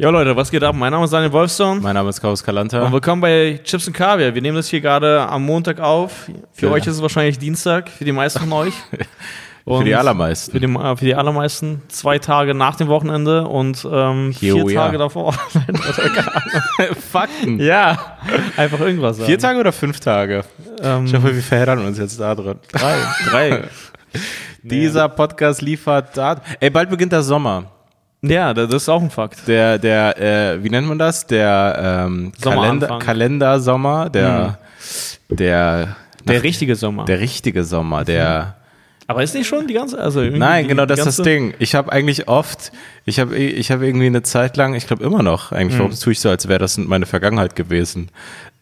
Ja Leute, was geht ab? Mein Name ist Daniel Wolfson. Mein Name ist Klaus Kalanta. Und willkommen bei Chips und Kaviar. Wir nehmen das hier gerade am Montag auf. Für Ja. euch ist es wahrscheinlich Dienstag, für die meisten von euch. Für die allermeisten. Für die, äh, für die allermeisten. Zwei Tage nach dem Wochenende und ähm, vier we Tage davor. Fakten. ja, einfach irgendwas sagen. Vier Tage oder fünf Tage? Ähm, Ich hoffe, wir verheddern uns jetzt da drin. drei. drei. Dieser Podcast liefert Daten. Ey, bald beginnt der Sommer. Ja, das ist auch ein Fakt. Der, der, äh, wie nennt man das? Der ähm. Kalender, Kalendersommer, der, der, Der richtige Sommer. der richtige Sommer, der. Aber ist nicht schon die ganze, also Nein, die, genau, das ist das Ding. Ich habe eigentlich oft, ich habe ich hab irgendwie eine Zeit lang, ich glaube immer noch, eigentlich, Mhm. warum tue ich so, als wäre das meine Vergangenheit gewesen,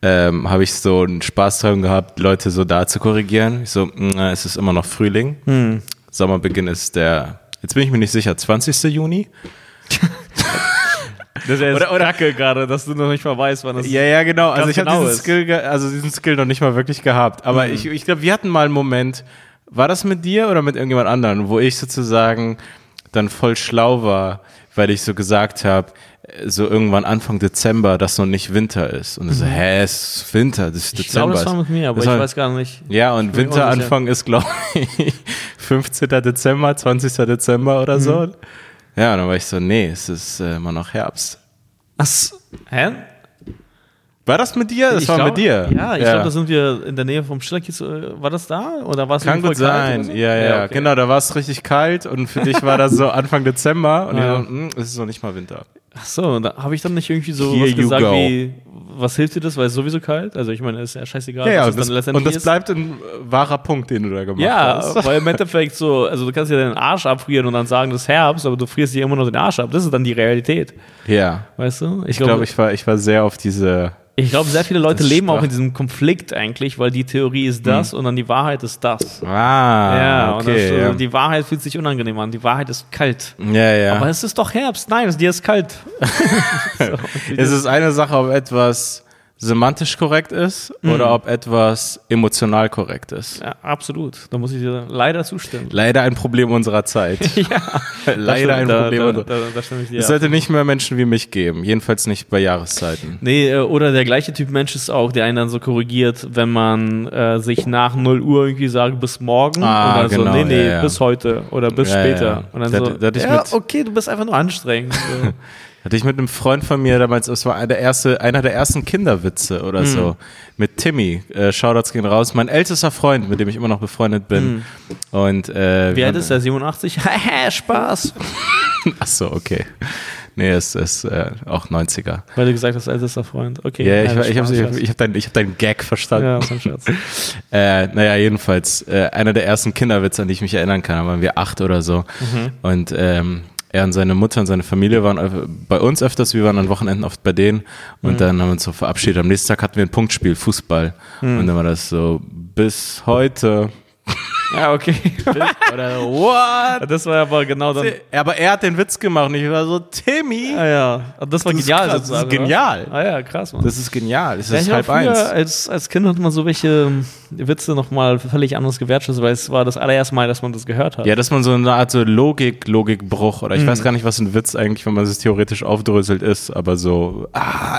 ähm, habe ich so einen Spaß dran gehabt, Leute so da zu korrigieren. Ich so, mh, es ist immer noch Frühling. Mhm. Sommerbeginn ist der, jetzt bin ich mir nicht sicher, 20. Juni? Das ist ja Oder- oder, Kacke gerade, dass du noch nicht mal weißt, wann das Ja, ja, genau. Also ich habe genau diesen. Skill, also diesen Skill noch nicht mal wirklich gehabt. Aber Mhm. ich, ich glaube, wir hatten mal einen Moment, war das mit dir oder mit irgendjemand anderen, wo ich sozusagen dann voll schlau war, weil ich so gesagt habe, so irgendwann Anfang Dezember, dass noch nicht Winter ist. Und so, hä, es ist Winter, das ist Mhm. Ich glaube, Dezember. das war mit mir, aber Das ich war- weiß gar nicht. ja, und Winteranfang ist, glaube ich, 15. Dezember, 20. Dezember oder so. Mhm. Ja, und dann war ich so, nee, es ist äh, immer noch Herbst. Was? Hä? War das mit dir? Das Ich war glaub- mit dir. Ja, ich glaube, da sind wir in der Nähe vom Schillerkiez. äh, War das da? Oder war es Kann gut sein. so? Ja, ja, okay. genau. Da war es richtig kalt und für dich war das so Anfang Dezember und Ja. ich so, hm, es ist noch nicht mal Winter. Ach so, da habe ich dann nicht irgendwie so Here was gesagt go. wie, was hilft dir das, weil es sowieso kalt? Also ich meine, ist ja scheißegal, Ja, ja, und das, und das bleibt ein äh, wahrer Punkt, den du da gemacht ja, hast. weil im Endeffekt so, also du kannst ja deinen Arsch abfrieren und dann sagen, das ist Herbst, aber du frierst dir immer noch den Arsch ab. Das ist dann die Realität, Ja. weißt du? Ich glaube, ich war, ich war sehr auf diese. Ich glaube, sehr viele Leute leben auch in diesem Konflikt eigentlich, weil die Theorie ist das und dann die Wahrheit ist das. Ah, ja, und das, okay. äh, ja. die Wahrheit fühlt sich unangenehm an. Die Wahrheit ist kalt. ja, ja. Aber es ist doch Herbst. Nein, es dir ist kalt. es ist eine Sache, ob etwas semantisch korrekt ist Mhm. oder ob etwas emotional korrekt ist. ja, absolut. Da muss ich dir leider zustimmen. Leider ein Problem unserer Zeit. ja, Leider ein da, Problem Da, unserer da, da stimme ich dir. Es sollte nicht mehr Menschen wie mich geben. Jedenfalls nicht bei Jahreszeiten. Nee, äh, oder der gleiche Typ Mensch ist auch, der einen dann so korrigiert, wenn man äh, sich nach 0 Uhr irgendwie sagt, bis morgen. Ah, oder genau, so, nee, nee, ja, ja. bis heute oder bis Ja, später. ja. Und dann Da- so, ja, okay, du bist einfach nur anstrengend. So. Hatte ich mit einem Freund von mir damals, das war einer der, erste, einer der ersten Kinderwitze oder so, mit Timmy. Äh, Shoutouts gehen raus. Mein ältester Freund, mit dem ich immer noch befreundet bin. Und, äh, Wie alt ist er? 87? Haha, Spaß. Ach so, okay. Nee, es ist äh, auch 90er. Weil du gesagt hast, ältester Freund. Okay. Ja, ich, ich habe ich, ich hab deinen hab deinen Gag verstanden. Ja, ist ein Scherz. Äh, naja, jedenfalls, äh, einer der ersten Kinderwitze, an die ich mich erinnern kann, da waren wir acht oder so. Mhm. Und ähm, er und seine Mutter und seine Familie waren bei uns öfters, wir waren an Wochenenden oft bei denen und Mhm. dann haben wir uns so verabschiedet. Am nächsten Tag hatten wir ein Punktspiel, Fußball. Mhm. Und dann war das so, bis heute. Ja, okay. Oder what? Das war aber genau dann. Aber er hat den Witz gemacht und ich war so, Timmy, Ah ja, das war Das genial. krass, das ist genial. Ah ja, krass, Mann. das ist genial, es Ja, ist halb hab früher eins. Als, als Kind hat man so welche ähm, Witze nochmal völlig anders gewertschätzt, weil es war das allererste Mal, dass man das gehört hat. Ja, dass man so eine Art so Logik, Logikbruch oder ich Mhm. weiß gar nicht, was ein Witz eigentlich, wenn man es theoretisch aufdröselt ist, aber so, ah,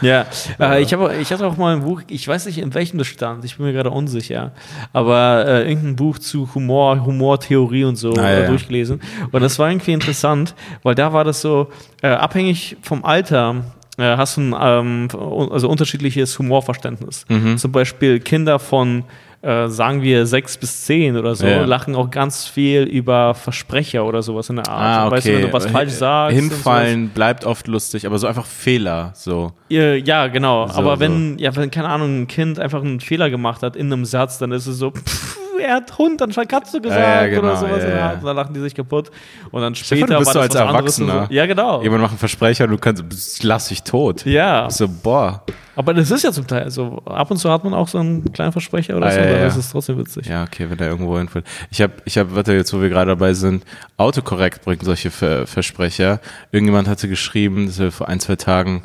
Ja, Äh, ich, habe, ich hatte auch mal ein Buch, ich weiß nicht, in welchem das stand, ich bin mir gerade unsicher, aber äh, irgendein Buch zu Humor, Humortheorie und so Ah, ja, durchgelesen. Und das war irgendwie interessant, weil da war das so, äh, abhängig vom Alter, äh, hast du ein ähm, also unterschiedliches Humorverständnis. Mhm. Zum Beispiel Kinder von äh, sagen wir sechs bis zehn oder so, Ja. lachen auch ganz viel über Versprecher oder sowas in der Art. ah, okay. Weißt du, wenn du was falsch sagst. Hinfallen bleibt oft lustig, aber so einfach Fehler, so. Ja, genau. So, Aber wenn, ja, wenn, keine Ahnung, ein Kind einfach einen Fehler gemacht hat in einem Satz, dann ist es so, pff, er hat Hund anstatt Katze gesagt ja, genau, oder sowas. ja, ja. Und dann lachen die sich kaputt. Und dann später du bist war das als anderes Erwachsener. So. Ja, genau. Jemand macht einen Versprecher und du kannst, lass dich tot. Ja, So, boah. aber das ist ja zum Teil so. Ab und zu hat man auch so einen kleinen Versprecher oder Ah, so, ja, dann ja. ist es trotzdem witzig. Ja, okay, wenn der irgendwo hinfällt. Ich habe, ich hab, warte, jetzt wo wir gerade dabei sind, Autokorrekt bringt solche Ver Versprecher. Irgendjemand hatte geschrieben, das vor ein, zwei Tagen,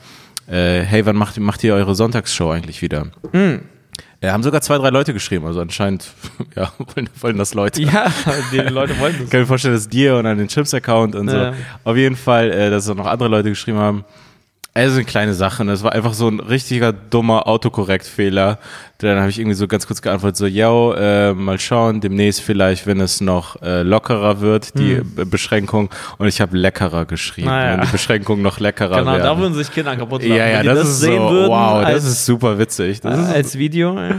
äh, hey, wann macht, macht ihr eure Sonntagsshow eigentlich wieder? Ja, haben sogar zwei, drei Leute geschrieben, also anscheinend, ja, wollen, wollen das Leute. Ja, die Leute wollen das. Ich kann mir vorstellen, dass dir und an den Chips-Account und Ja. so. Auf jeden Fall, äh, dass auch noch andere Leute geschrieben haben. Also eine kleine Sache. Es war einfach so ein richtiger dummer Autokorrekt-Fehler. Dann habe ich irgendwie so ganz kurz geantwortet, so, yo, äh, mal schauen, demnächst vielleicht, wenn es noch äh, lockerer wird, die Be- Beschränkung. Und ich habe leckerer geschrieben, Hm. Naja. wenn die Beschränkung noch leckerer Genau, da werden. würden sich Kinder kaputt lachen. ja, ja, Wenn die das, das ist sehen so, würden wow, als, das ist super witzig. Das ist, als Video. Ja.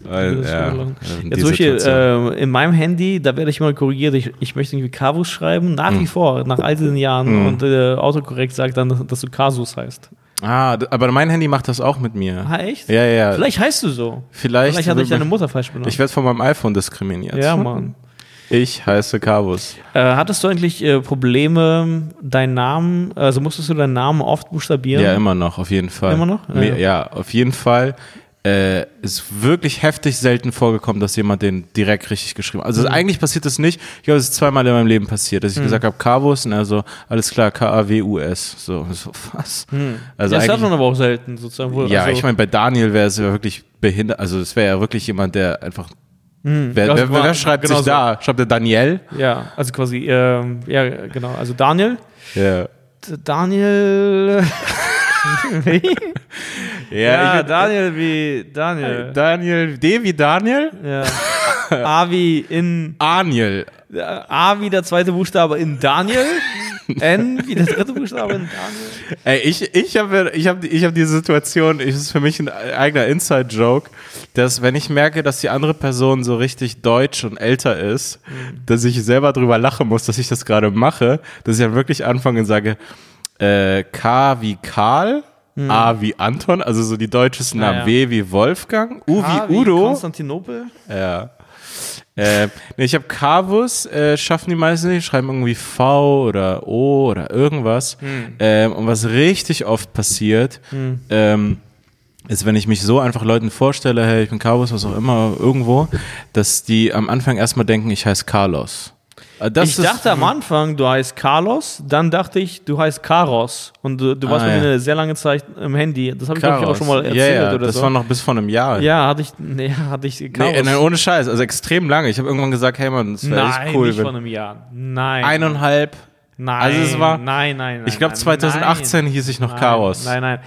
Weil, ja, Ja, zum Beispiel Situation. äh, in meinem Handy, da werde ich mal korrigiert, ich, ich möchte irgendwie Kavus schreiben, nach Hm. wie vor, nach all diesen Jahren. Und äh, Autokorrekt sagt dann, dass du Kasus heißt. Ah, aber mein Handy macht das auch mit mir. Ah, echt? Ja, ja. Vielleicht heißt du so. Vielleicht, Vielleicht hat dich deine Mutter falsch benannt. Ich werde von meinem iPhone diskriminiert. ja, Mann. Ich heiße Carvus. Äh, hattest du eigentlich äh, Probleme, deinen Namen, also musstest du deinen Namen oft buchstabieren? Ja, immer noch, auf jeden Fall. Immer noch? Ja, ja auf jeden Fall. Äh, ist wirklich heftig selten vorgekommen, dass jemand den direkt richtig geschrieben hat. Also Mhm. eigentlich passiert das nicht. Ich glaube, es ist zweimal in meinem Leben passiert, dass ich gesagt habe, Carvus, und also alles klar, K-A-W-U-S. So, so was? Also das eigentlich, man aber auch selten, sozusagen. Wo, ja, also, ich meine, bei Daniel wäre es ja wirklich behindert. Also es wäre ja wirklich jemand, der einfach. wer, Ja, wer, wer, schreibt genau sich so. da? Schreibt der Daniel? Ja, also quasi, ähm, ja, genau. Also Daniel. Ja. Daniel. Ja, bin- Daniel wie Daniel. Daniel, D wie Daniel? Ja. A wie in. Daniel. A wie der zweite Buchstabe in Daniel. N wie der dritte Buchstabe in Daniel. Ey, ich, ich habe ich hab, ich hab diese Situation, es ist für mich ein eigener Inside-Joke, dass wenn ich merke, dass die andere Person so richtig deutsch und älter ist, dass ich selber drüber lachen muss, dass ich das gerade mache, dass ich dann wirklich anfange und sage, äh, K wie Karl, A wie Anton, also so die deutschesten Namen, ja. W wie Wolfgang, U A wie Udo. Konstantinopel. Ja. Äh, nee, ich habe Carvus, äh, schaffen die meisten nicht, schreiben irgendwie V oder O oder irgendwas. Ähm, und was richtig oft passiert, ähm, ist, wenn ich mich so einfach Leuten vorstelle, hey, ich bin Carvus, was auch immer, irgendwo, dass die am Anfang erstmal denken, ich heiße Carlos. Äh, Das ich dachte am Anfang, du heißt Carlos, dann dachte ich, du heißt Karos. Und du, du warst Ah, bei mir ja. eine sehr lange Zeit im Handy. Das habe ich, glaube ich, auch Carlos. schon mal erzählt ja, ja, oder das so. war noch bis vor einem Jahr. ja, hatte ich, nee, hatte ich Karos. Nee, nein, ohne Scheiß, also extrem lange. Ich habe irgendwann gesagt, hey Mann, das wäre Nein, echt cool. nicht wenn- vor einem Jahr. Nein. Eineinhalb. Nein. Also es war- Nein, nein, nein. Ich glaube nein, 2018 nein. hieß ich noch Nein, Chaos. Nein, nein.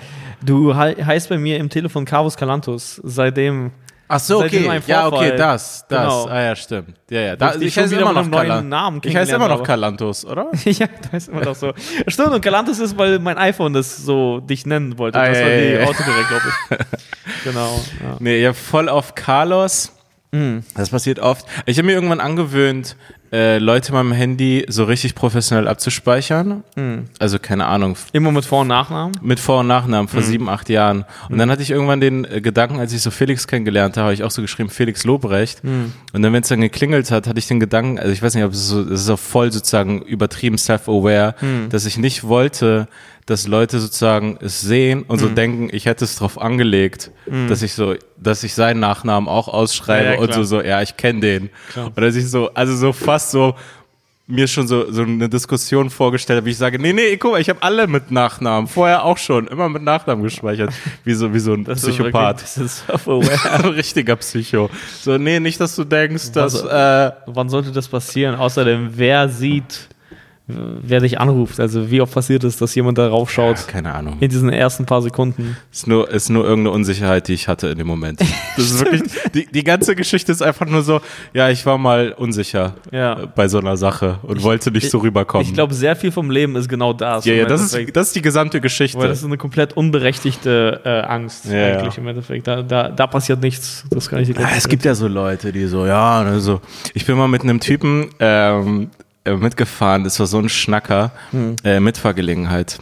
Du hei- heißt bei mir im Telefon Carlos Calantus. Seitdem. Ach so, okay. Ja, okay, das, das. Genau. Ah ja, stimmt. Ja, ja. Da, ich ich heiße immer noch neuen Namen Ich heiße immer noch Kalantos, oder? ja, das ist immer noch so. Stimmt, und Calantus ist, weil mein iPhone das so dich nennen wollte. Ah, das ja, war die ja. Autokorrekt, glaube ich. genau. Ja. Nee, ja, voll auf Carlos. Mhm. Das passiert oft. Ich habe mir irgendwann angewöhnt, äh, Leute in meinem Handy so richtig professionell abzuspeichern. Mhm. Also keine Ahnung, Immer mit Vor- und Nachnamen. mit Vor- und Nachnamen vor sieben, acht Jahren. Und dann hatte ich irgendwann den äh, Gedanken, als ich so Felix kennengelernt habe, habe ich auch so geschrieben, Felix Lobrecht. Und dann, wenn es dann geklingelt hat, hatte ich den Gedanken, also ich weiß nicht, ob es so, es ist auch voll sozusagen übertrieben self-aware, dass ich nicht wollte, dass Leute sozusagen es sehen und so denken, ich hätte es drauf angelegt, dass ich so, dass ich seinen Nachnamen auch ausschreibe Ja, ja, und so, so, ja, ich kenne den. Klar. Und dass ich so, also so fast so, mir schon so, so eine Diskussion vorgestellt habe, wie ich sage, nee, nee, guck mal, ich habe alle mit Nachnamen, vorher auch schon, immer mit Nachnamen gespeichert, wie so, wie so ein Das Psychopath. Ist wirklich, das ist. Ein richtiger Psycho. So, nee, nicht, dass du denkst, dass, Also- äh, Wann sollte das passieren? Außerdem, wer sieht, wer dich anruft? Also, wie oft passiert es, dass jemand darauf schaut? keine Ahnung. In diesen ersten paar Sekunden. Ist nur, ist nur irgendeine Unsicherheit, die ich hatte in dem Moment. Das ist wirklich, die, die ganze Geschichte ist einfach nur so, ja, ich war mal unsicher Ja. äh, bei so einer Sache und wollte nicht so rüberkommen. Ich glaube, sehr viel vom Leben ist genau das. ja, ja, das ist, das ist die gesamte Geschichte. Weil das ist eine komplett unberechtigte äh, Angst Ja, eigentlich ja. im Endeffekt. Da, da, da passiert nichts. Das kann ich dir Ah, es gibt ja so Leute, die so, ja, also ich bin mal mit einem Typen ähm, äh, mitgefahren, das war so ein Schnacker, äh, Mitfahrgelegenheit.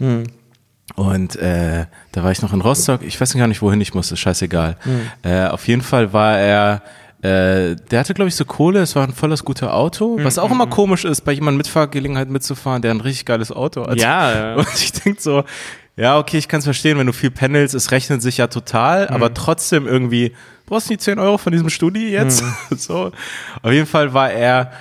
Und äh, da war ich noch in Rostock, ich weiß gar nicht, wohin ich musste, scheißegal. Äh, auf jeden Fall war er, äh, der hatte, glaube ich, so Kohle, es war ein volles gutes Auto, was auch immer komisch ist, bei jemandem Mitfahrgelegenheit mitzufahren, der ein richtig geiles Auto hat. Ja, ja. Und ich denk so, ja, okay, ich kann es verstehen, wenn du viel pendelst, es rechnet sich ja total, Mhm. aber trotzdem irgendwie, brauchst du die 10 Euro von diesem Studi jetzt? Mhm. so. Auf jeden Fall war er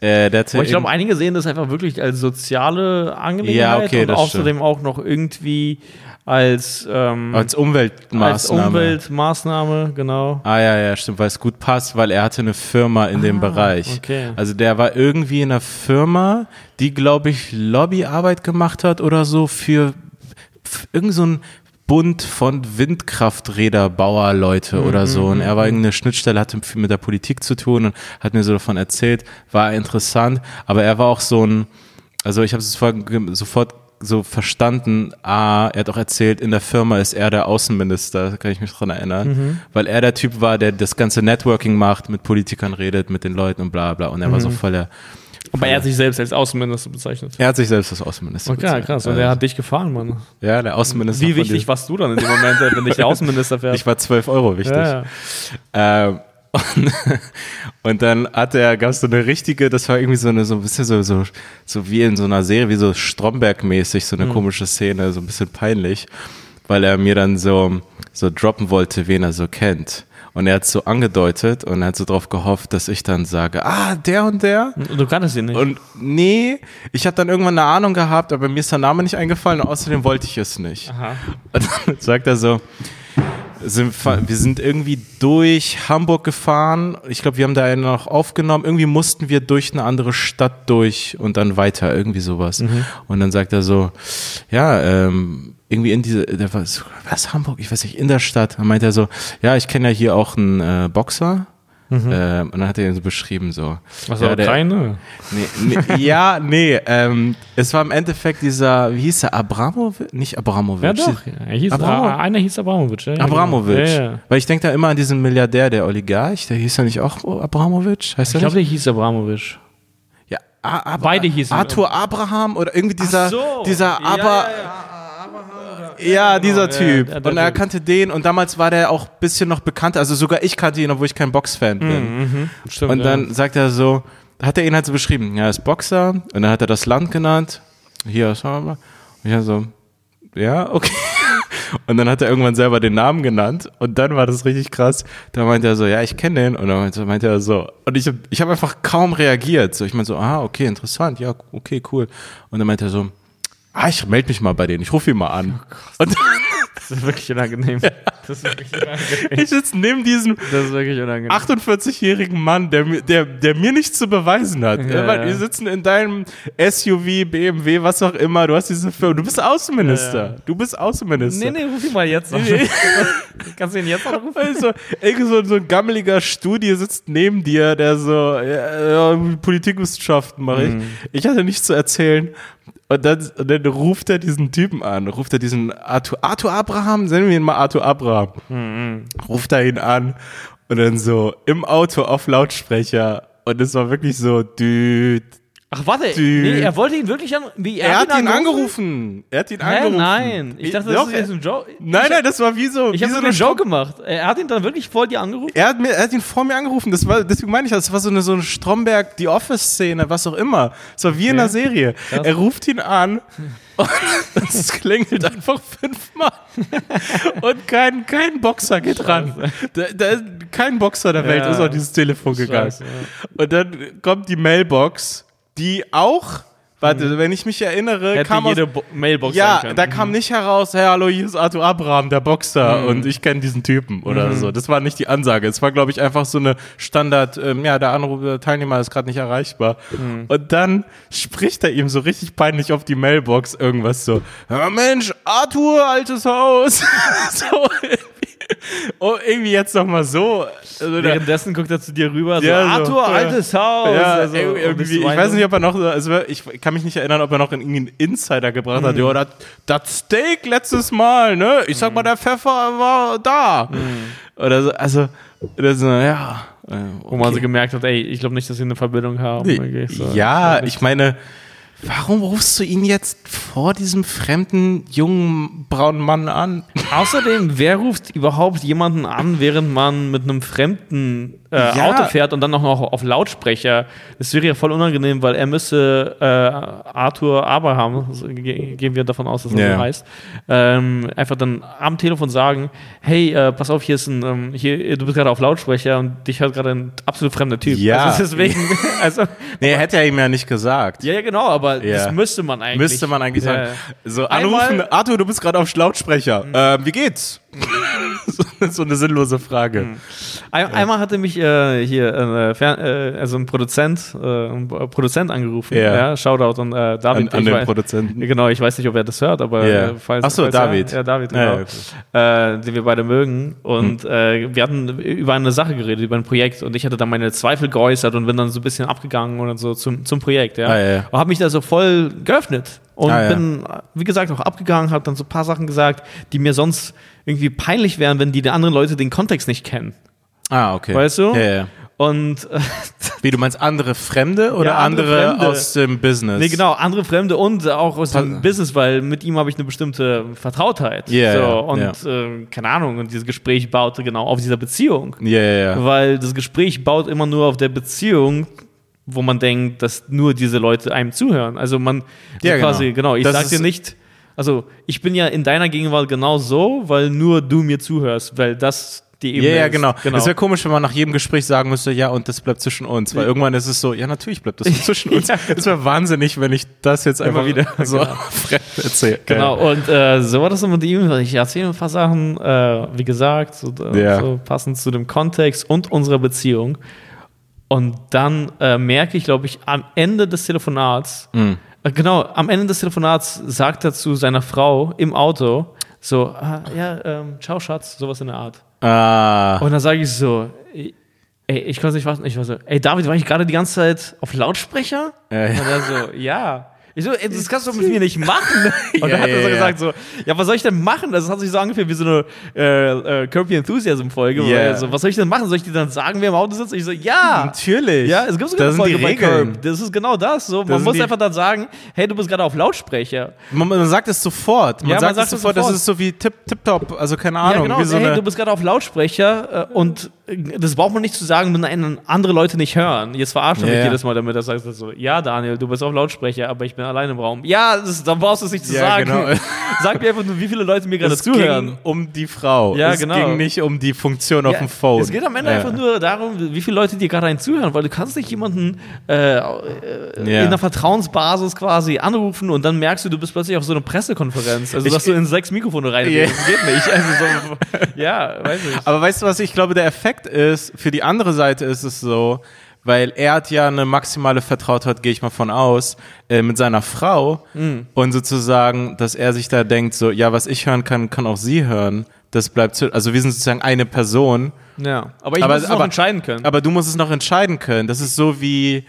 Äh, der ich glaube, einige sehen das einfach wirklich als soziale Angelegenheit Ja, okay, und außerdem auch noch irgendwie als, ähm, als als Umweltmaßnahme. Umweltmaßnahme, genau. Ah ja, ja, stimmt, weil es gut passt, weil er hatte eine Firma in dem Bereich. Ah, okay. Also der war irgendwie in einer Firma, die, glaube ich, Lobbyarbeit gemacht hat oder so für, für irgend so ein Bund von Windkrafträderbauerleute oder so. Und er war irgendeine Schnittstelle, hatte viel mit der Politik zu tun und hat mir so davon erzählt, war interessant, aber er war auch so ein, also ich habe es sofort, so verstanden, ah, er hat auch erzählt, in der Firma ist er der Außenminister, kann ich mich dran erinnern, weil er der Typ war, der das ganze Networking macht, mit Politikern redet, mit den Leuten und bla bla. Und er war so voll der, Aber er hat sich selbst als Außenminister bezeichnet. er hat sich selbst als Außenminister Okay, bezeichnet. krass. Und er hat dich gefahren, Mann. Ja, der Außenminister Wie wichtig warst du dann in dem Moment, wenn dich der Außenminister fährt? Ich war 12 Euro wichtig. ja, ja. Ähm, und, und dann hat er, gab es so eine richtige, das war irgendwie so eine, so ein bisschen so, so, so wie in so einer Serie, wie so Stromberg-mäßig, so eine Mhm. komische Szene, so ein bisschen peinlich, weil er mir dann so, so droppen wollte, wen er so kennt. Und er hat so angedeutet und er hat so drauf gehofft, dass ich dann sage, ah, der und der. Du kannst ihn nicht. Und nee, ich habe dann irgendwann eine Ahnung gehabt, aber mir ist der Name nicht eingefallen und außerdem wollte ich es nicht. Aha. Und dann sagt er so, sind, wir sind irgendwie durch Hamburg gefahren. Ich glaube, wir haben da einen noch aufgenommen. Irgendwie mussten wir durch eine andere Stadt durch und dann weiter, irgendwie sowas. Und dann sagt er so, ja, ähm, irgendwie in diese, der war so, was Hamburg? Ich weiß nicht, in der Stadt. Dann meint er so, ja, ich kenne ja hier auch einen äh, Boxer. Ähm, und dann hat er ihn so beschrieben, so. Was ja, aber der- keine? Nee, nee, ja, nee, ähm, es war im Endeffekt dieser, wie hieß der, Abramowitsch? Nicht Abramowitsch. Ja, doch. Er hieß, Abramo- ah, einer hieß Abramowitsch. Ja, ja, Abramowitsch. Ja. Weil ich denke da immer an diesen Milliardär, der Oligarch, der hieß ja nicht auch Abramowitsch? Heißt Ich glaube, der hieß Abramowitsch. Ja, A Ab Beide hießen- Arthur Abraham oder irgendwie dieser, so. dieser Aber. Ja, dieser genau. Typ. Ja, ja, der und er Typ. kannte den und damals war der auch ein bisschen noch bekannter. Also sogar ich kannte ihn, obwohl ich kein Boxfan bin. Stimmt, Und dann sagt er so, hat er ihn halt so beschrieben, ja, er ist Boxer und dann hat er das Land genannt. Hier ist er. Und ich so, ja, okay. Und dann hat er irgendwann selber den Namen genannt und dann war das richtig krass. Da meinte er so, ja, ich kenne den. Und dann meinte, er so, und ich habe ich hab einfach kaum reagiert. So, ich meinte so, ah, okay, interessant, ja, okay, cool. Und dann meinte er so, ah, ich melde mich mal bei denen, ich rufe ihn mal an. und Das ist wirklich unangenehm. Das ist wirklich unangenehm. ich sitze neben diesem Das ist wirklich unangenehm. 48-jährigen Mann, der, mir- der, der mir nichts zu beweisen hat. Ja, ja. Wir sitzen in deinem SUV, BMW, was auch immer. Du hast diese Firma. Du bist Außenminister. Ja. Du bist Außenminister. Nee, nee, ruf ihn mal jetzt an. Nee. Kannst du ihn jetzt anrufen? Also, so, so ein gammeliger Studie sitzt neben dir, der so, Politikwissenschaften mache ich. Mhm. Ich hatte nichts zu erzählen. Und dann, und dann ruft er diesen Typen an, ruft er diesen Arthur, Arthur Abraham, nennen wir ihn mal Arthur Abraham. Mhm. Ruft er ihn an und dann so im Auto auf Lautsprecher. Und es war wirklich so, düt. Ach, warte. Dude. Nee, er wollte ihn wirklich an. Wie, Er, hat ihn angerufen. Er hat ihn angerufen. Nein. Ich dachte, das Doch, ist ein Joke. Nein, nein, das war wie so. Ich habe so einen Joke gemacht. Er hat ihn dann wirklich vor dir angerufen? Er hat, mir, er hat ihn vor mir angerufen, das war, deswegen meine ich das, das war so eine, so eine Stromberg, die Office-Szene, was auch immer. Es war wie in einer Serie. Krass. Er ruft ihn an und es klingelt einfach fünfmal. Und kein, kein Boxer geht ran. Da, da, kein Boxer der Welt Ja. ist auf dieses Telefon gegangen. Scheiße, Und dann kommt die Mailbox, die auch, warte, wenn ich mich erinnere, Hätte kam aus, jede Bo Mailbox ja, da kam nicht heraus, hey, hallo, hier ist Arthur Abraham, der Boxer, und ich kenne diesen Typen oder so. Das war nicht die Ansage. Es war, glaube ich, einfach so eine Standard, ähm, ja, der Anruf, der Teilnehmer ist gerade nicht erreichbar. Und dann spricht er ihm so richtig peinlich auf die Mailbox irgendwas so, ja, Mensch, Arthur, altes Haus. so. Oh, irgendwie jetzt noch mal so. Also Währenddessen guckt er zu dir rüber, so, Ja, so. Arthur, Ja. altes Haus. ja, Also, irgendwie, ich weiß nicht, ob er noch, also ich kann mich nicht erinnern, ob er noch irgendeinen Insider gebracht hat. Ja, das, das Steak letztes Mal, ne? Ich sag mal, der Pfeffer war da. Oder so, also, so, ja. äh, Wo man so okay. gemerkt hat, ey, ich glaube nicht, dass sie eine Verbindung haben. so. Ja, glaub ich meine, warum rufst du ihn jetzt vor diesem fremden, jungen, braunen Mann an? Außerdem, wer ruft überhaupt jemanden an, während man mit einem fremden äh, Ja. Auto fährt und dann noch auf Lautsprecher? Das wäre ja voll unangenehm, weil er müsste äh, Arthur Abraham, so ge- gehen wir davon aus, dass er Ja. so heißt, ähm, einfach dann am Telefon sagen, hey, äh, pass auf, hier ist ein, ähm, hier, du bist gerade auf Lautsprecher und dich hört gerade ein absolut fremder Typ. Ja. Also deswegen, also, Nee, hätte er ihm ja nicht gesagt. ja, ja, genau, aber Ja. das müsste man eigentlich. Müsste man eigentlich sagen. So, Einmal- anrufen, Arthur, du bist gerade auf Lautsprecher. Ähm, wie geht's? so, eine sinnlose Frage. Ein, Einmal hatte mich äh, hier äh, Fern, äh, also ein Produzent, äh, ein Produzent angerufen. Ja. Ja. Shoutout an äh, David. An, an den weiß- Produzenten. Genau, ich weiß nicht, ob er das hört, aber Ja. äh, falls, Ach so, falls David. Er, ja, David, Ja, genau. ja, äh, den wir beide mögen. Und Hm. wir hatten über eine Sache geredet, über ein Projekt. Und ich hatte dann meine Zweifel geäußert und bin dann so ein bisschen abgegangen und so zum, zum Projekt. Ja. Ah, ja. Und habe mich da so voll geöffnet. Und Ah, ja. bin, wie gesagt, auch abgegangen, habe dann so ein paar Sachen gesagt, die mir sonst irgendwie peinlich wären, wenn die die anderen Leute den Kontext nicht kennen. Ah, okay. Weißt du? Ja, ja. Und äh, Wie, du meinst andere Fremde oder Ja, andere andere, Fremde. aus dem Business? nee, genau, andere Fremde und auch aus dem Business, weil mit ihm habe ich eine bestimmte Vertrautheit. Ja, so, ja, und ja. Äh, keine Ahnung, und dieses Gespräch baute genau auf dieser Beziehung. Ja, ja, ja. Weil das Gespräch baut immer nur auf der Beziehung, wo man denkt, dass nur diese Leute einem zuhören. Also man Ja, quasi, genau. genau, ich Das sag ist- dir nicht, also ich bin ja in deiner Gegenwart genau so, weil nur du mir zuhörst, weil das die Ebene Ja, ja, genau. Es wäre komisch, wenn man nach jedem Gespräch sagen müsste, ja, und das bleibt zwischen uns. Weil irgendwann ist es so, ja, natürlich bleibt das zwischen uns. Ja, Es wäre wahnsinnig, wenn ich das jetzt einfach Immer wieder so genau. fremd erzähle. Genau, und äh, so war das immer mit ihm. Ich erzähle ein paar Sachen, äh, wie gesagt, so, äh, Ja. so passend zu dem Kontext und unserer Beziehung. Und dann äh, merke ich, glaube ich, am Ende des Telefonats, Mhm. Äh, genau, am Ende des Telefonats sagt er zu seiner Frau im Auto so, ah, ja, ähm, ciao Schatz, sowas in der Art. Ah, Und dann sage ich so, ey, ich konnte es nicht fassen, ich war so, ey David, war ich gerade die ganze Zeit auf Lautsprecher? Ja. Und er so, ja. Ich so, ey, das kannst du mit mir nicht machen. Und Ja, dann hat er so ja, gesagt so, ja, was soll ich denn machen? Das hat sich so angefühlt wie so eine äh, äh, Curb Your Enthusiasm Folge. wo Ja. er So, was soll ich denn machen? Soll ich dir dann sagen, wer im Auto sitzt? Ich so, ja. natürlich. Ja, es gibt sogar das eine Folge bei Regeln. Curb. Das ist genau das. So, man sind muss einfach dann sagen, hey, du bist gerade auf Lautsprecher. Man, man sagt es sofort. Man Ja, man sagt, sagt es es sofort, das sofort. ist so wie Tip, Tip Top, also keine Ahnung. ja, genau. so hey, du bist gerade auf Lautsprecher äh, und das braucht man nicht zu sagen, wenn andere Leute nicht hören. Jetzt verarscht er Ja, mich jedes Mal damit, er sagt so, ja, Daniel, du bist auf Lautsprecher, aber ich bin allein im Raum. Ja, das, dann brauchst du es nicht zu Ja, sagen. genau. Sag mir einfach nur, wie viele Leute mir gerade es zuhören. ging um die Frau. Ja, es genau. ging nicht um die Funktion auf Ja, dem Phone. Es geht am Ende Ja. einfach nur darum, wie viele Leute dir gerade einen zuhören, weil du kannst nicht jemanden äh, äh, in einer Vertrauensbasis quasi anrufen und dann merkst du, du bist plötzlich auf so einer Pressekonferenz. Also, Ich- dass du in sechs Mikrofone rein. Das geht nicht. Also so, ja, weiß ich. Aber weißt du, was ich glaube, der Effekt ist, für die andere Seite ist es so, weil er hat ja eine maximale Vertrautheit, gehe ich mal von aus, äh, mit seiner Frau Mhm. und sozusagen, dass er sich da denkt, so, ja, was ich hören kann, kann auch sie hören. Das bleibt, zu, also wir sind sozusagen eine Person. Ja, aber ich Aber- muss es noch aber- entscheiden können. Aber du musst es noch entscheiden können. Das ist so wie,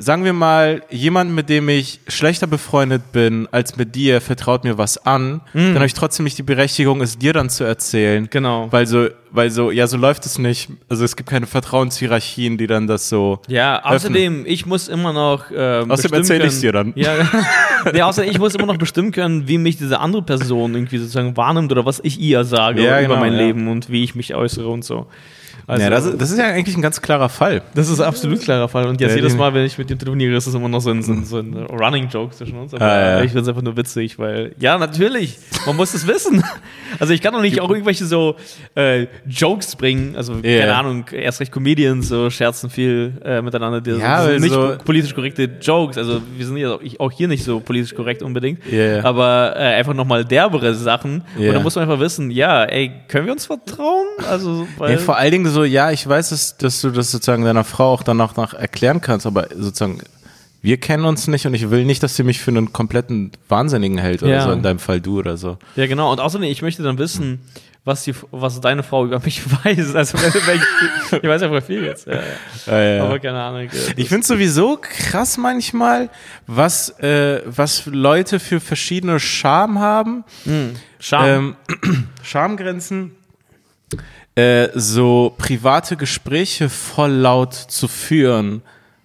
sagen wir mal, jemand, mit dem ich schlechter befreundet bin als mit dir, vertraut mir was an, dann habe ich trotzdem nicht die Berechtigung, es dir dann zu erzählen. Genau. Weil so, weil so, ja, so läuft es nicht. Also es gibt keine Vertrauenshierarchien, die dann das so. Ja, außerdem, ich muss immer noch. Ähm, Außerdem bestimmen erzähl ich's können- dir dann. Ja, ja, außerdem, ich muss immer noch bestimmen können, wie mich diese andere Person irgendwie sozusagen wahrnimmt oder was ich ihr sage Ja, über genau, mein ja. Leben und wie ich mich äußere und so. Also, ja, das, ist- das ist ja eigentlich ein ganz klarer Fall. das ist ein absolut klarer Fall. Und jetzt jedes Mal, wenn ich mit ihm telefoniere, ist es immer noch so ein, so ein, so ein Running Joke zwischen uns. Aber Ah, ja. ich finde es einfach nur witzig, weil, ja, natürlich, man muss es wissen. Also ich kann doch nicht auch irgendwelche so äh, Jokes bringen, also Ja. keine Ahnung, erst recht Comedians so scherzen viel äh, miteinander. Die, Ja, das weil nicht so- politisch korrekte Jokes. Also wir sind ja auch- hier nicht so politisch korrekt unbedingt. Ja. Aber äh, einfach nochmal derbere Sachen. Ja. Und da muss man einfach wissen, ja, ey, können wir uns vertrauen? Also, weil, Ja, vor allen Dingen so, ja, ich weiß, dass, dass du das sozusagen deiner Frau auch danach nach erklären kannst, aber sozusagen, wir kennen uns nicht und ich will nicht, dass sie mich für einen kompletten Wahnsinnigen hält oder Ja. so, in deinem Fall du oder so. Ja, genau. Und außerdem, ich möchte dann wissen, was, die, was deine Frau über mich weiß. Also, ich, ich weiß ja voll viel jetzt. Ja, ja. Ja, ja. Aber keine Ahnung. Ich finde sowieso krass manchmal, was, äh, was Leute für verschiedene Scham haben. Scham. Ähm, Schamgrenzen. Äh, so private Gespräche voll laut zu führen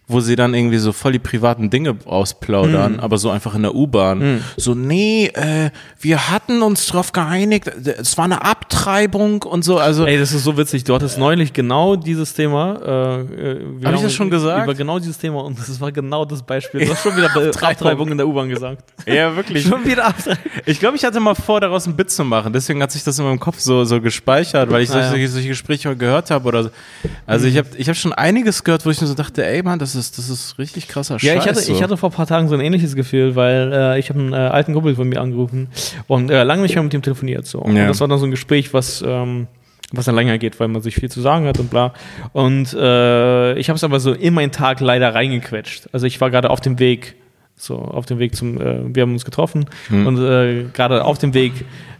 wo sie dann irgendwie so voll die privaten Dinge ausplaudern, aber so einfach in der U-Bahn. So, nee, äh, wir hatten uns drauf geeinigt, es war eine Abtreibung und so, also. Ey, das ist so witzig. Du hattest neulich genau dieses Thema. Äh, äh, wir Hab ich das schon gesagt? Über genau dieses Thema und das war genau das Beispiel. Du hast schon wieder Be- Abtreibung in der U-Bahn gesagt. Ja, wirklich. Schon wieder Abtreibung. Ich glaube, ich hatte mal vor, daraus ein Bit zu machen. Deswegen hat sich das in meinem Kopf so, so gespeichert, weil ich Ah, solche, ja. solche Gespräche gehört habe. Oder so. Also ich habe ich hab schon einiges gehört, wo ich mir so dachte, ey Mann, das ist, das ist richtig krasser Ja, Scheiß. ich hatte, so. ich hatte vor ein paar Tagen so ein ähnliches Gefühl, weil äh, ich habe einen äh, alten Kumpel von mir angerufen und äh, lange nicht mehr mit ihm telefoniert. So. Und Ja. das war dann so ein Gespräch, was, ähm, was dann länger geht, weil man sich viel zu sagen hat und bla. Und äh, ich habe es aber so in meinen Tag leider reingequetscht. Also ich war gerade auf dem Weg, so auf dem Weg zum, äh, wir haben uns getroffen und äh, gerade auf dem Weg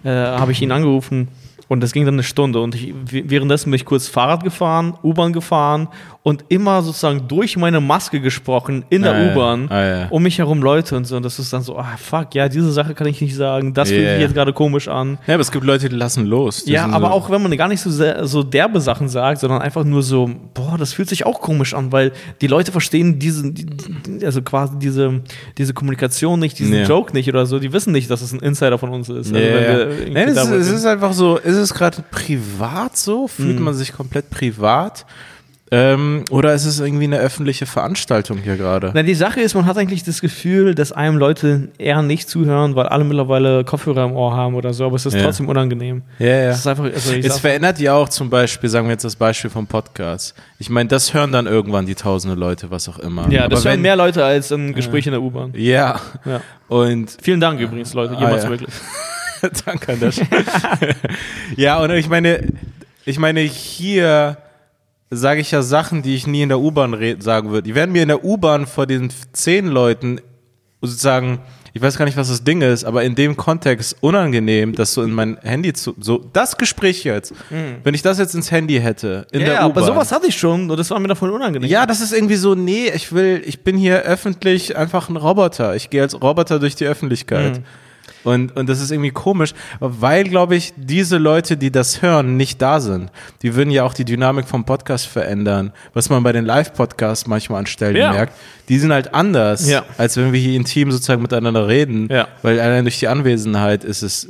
äh, habe ich ihn angerufen. Und das ging dann eine Stunde und ich, währenddessen bin ich kurz Fahrrad gefahren, U-Bahn gefahren und immer sozusagen durch meine Maske gesprochen in der Ah. U-Bahn Ah, ja. um mich herum Leute und so. Und das ist dann so, ah fuck, ja, diese Sache kann ich nicht sagen, das fühlt Ja, sich jetzt gerade komisch an. ja, aber es gibt Leute, die lassen los. Die Ja, aber so, auch wenn man gar nicht so, sehr, so derbe Sachen sagt, sondern einfach nur so, boah, das fühlt sich auch komisch an, weil die Leute verstehen diesen, die, die- also quasi diese, diese Kommunikation nicht, diesen Ja. Joke nicht oder so, die wissen nicht, dass es ein Insider von uns ist. Also, irgendwie Nein, es, es ist einfach so, ist es gerade privat so? Fühlt Mhm. man sich komplett privat? Ähm, oder ist es irgendwie eine öffentliche Veranstaltung hier gerade? Na, die Sache ist, man hat eigentlich das Gefühl, dass einem Leute eher nicht zuhören, weil alle mittlerweile Kopfhörer im Ohr haben oder so, aber es ist Ja. trotzdem unangenehm. Ja, ja. Es einfach, also Es verändert ja auch zum Beispiel, sagen wir jetzt das Beispiel vom Podcast. Ich meine, das hören dann irgendwann die tausende Leute, was auch immer. Ja, das Aber hören wenn- mehr Leute als ein Gespräch in der U-Bahn. Ja. Ja. Und Vielen Dank übrigens, Leute, Ah, jemals ja. wirklich. danke an Stelle. ja, und ich meine, ich meine, hier sage ich ja Sachen, die ich nie in der U-Bahn sagen würde. Die werden mir in der U-Bahn vor den zehn Leuten sozusagen, ich weiß gar nicht, was das Ding ist, aber in dem Kontext unangenehm, das so in mein Handy zu, so, das Gespräch jetzt, wenn ich das jetzt ins Handy hätte, in ja, der ja, aber U-Bahn. sowas hatte ich schon und das war mir davon unangenehm. Ja, das ist irgendwie so, nee, ich will, ich bin hier öffentlich einfach ein Roboter. Ich gehe als Roboter durch die Öffentlichkeit. Mhm. Und, und das ist irgendwie komisch, weil, glaube ich, diese Leute, die das hören, nicht da sind. Die würden ja auch die Dynamik vom Podcast verändern, was man bei den Live-Podcasts manchmal an Stellen Ja. merkt. Die sind halt anders, Ja. als wenn wir hier intim sozusagen miteinander reden. Ja. Weil allein durch die Anwesenheit ist es, äh,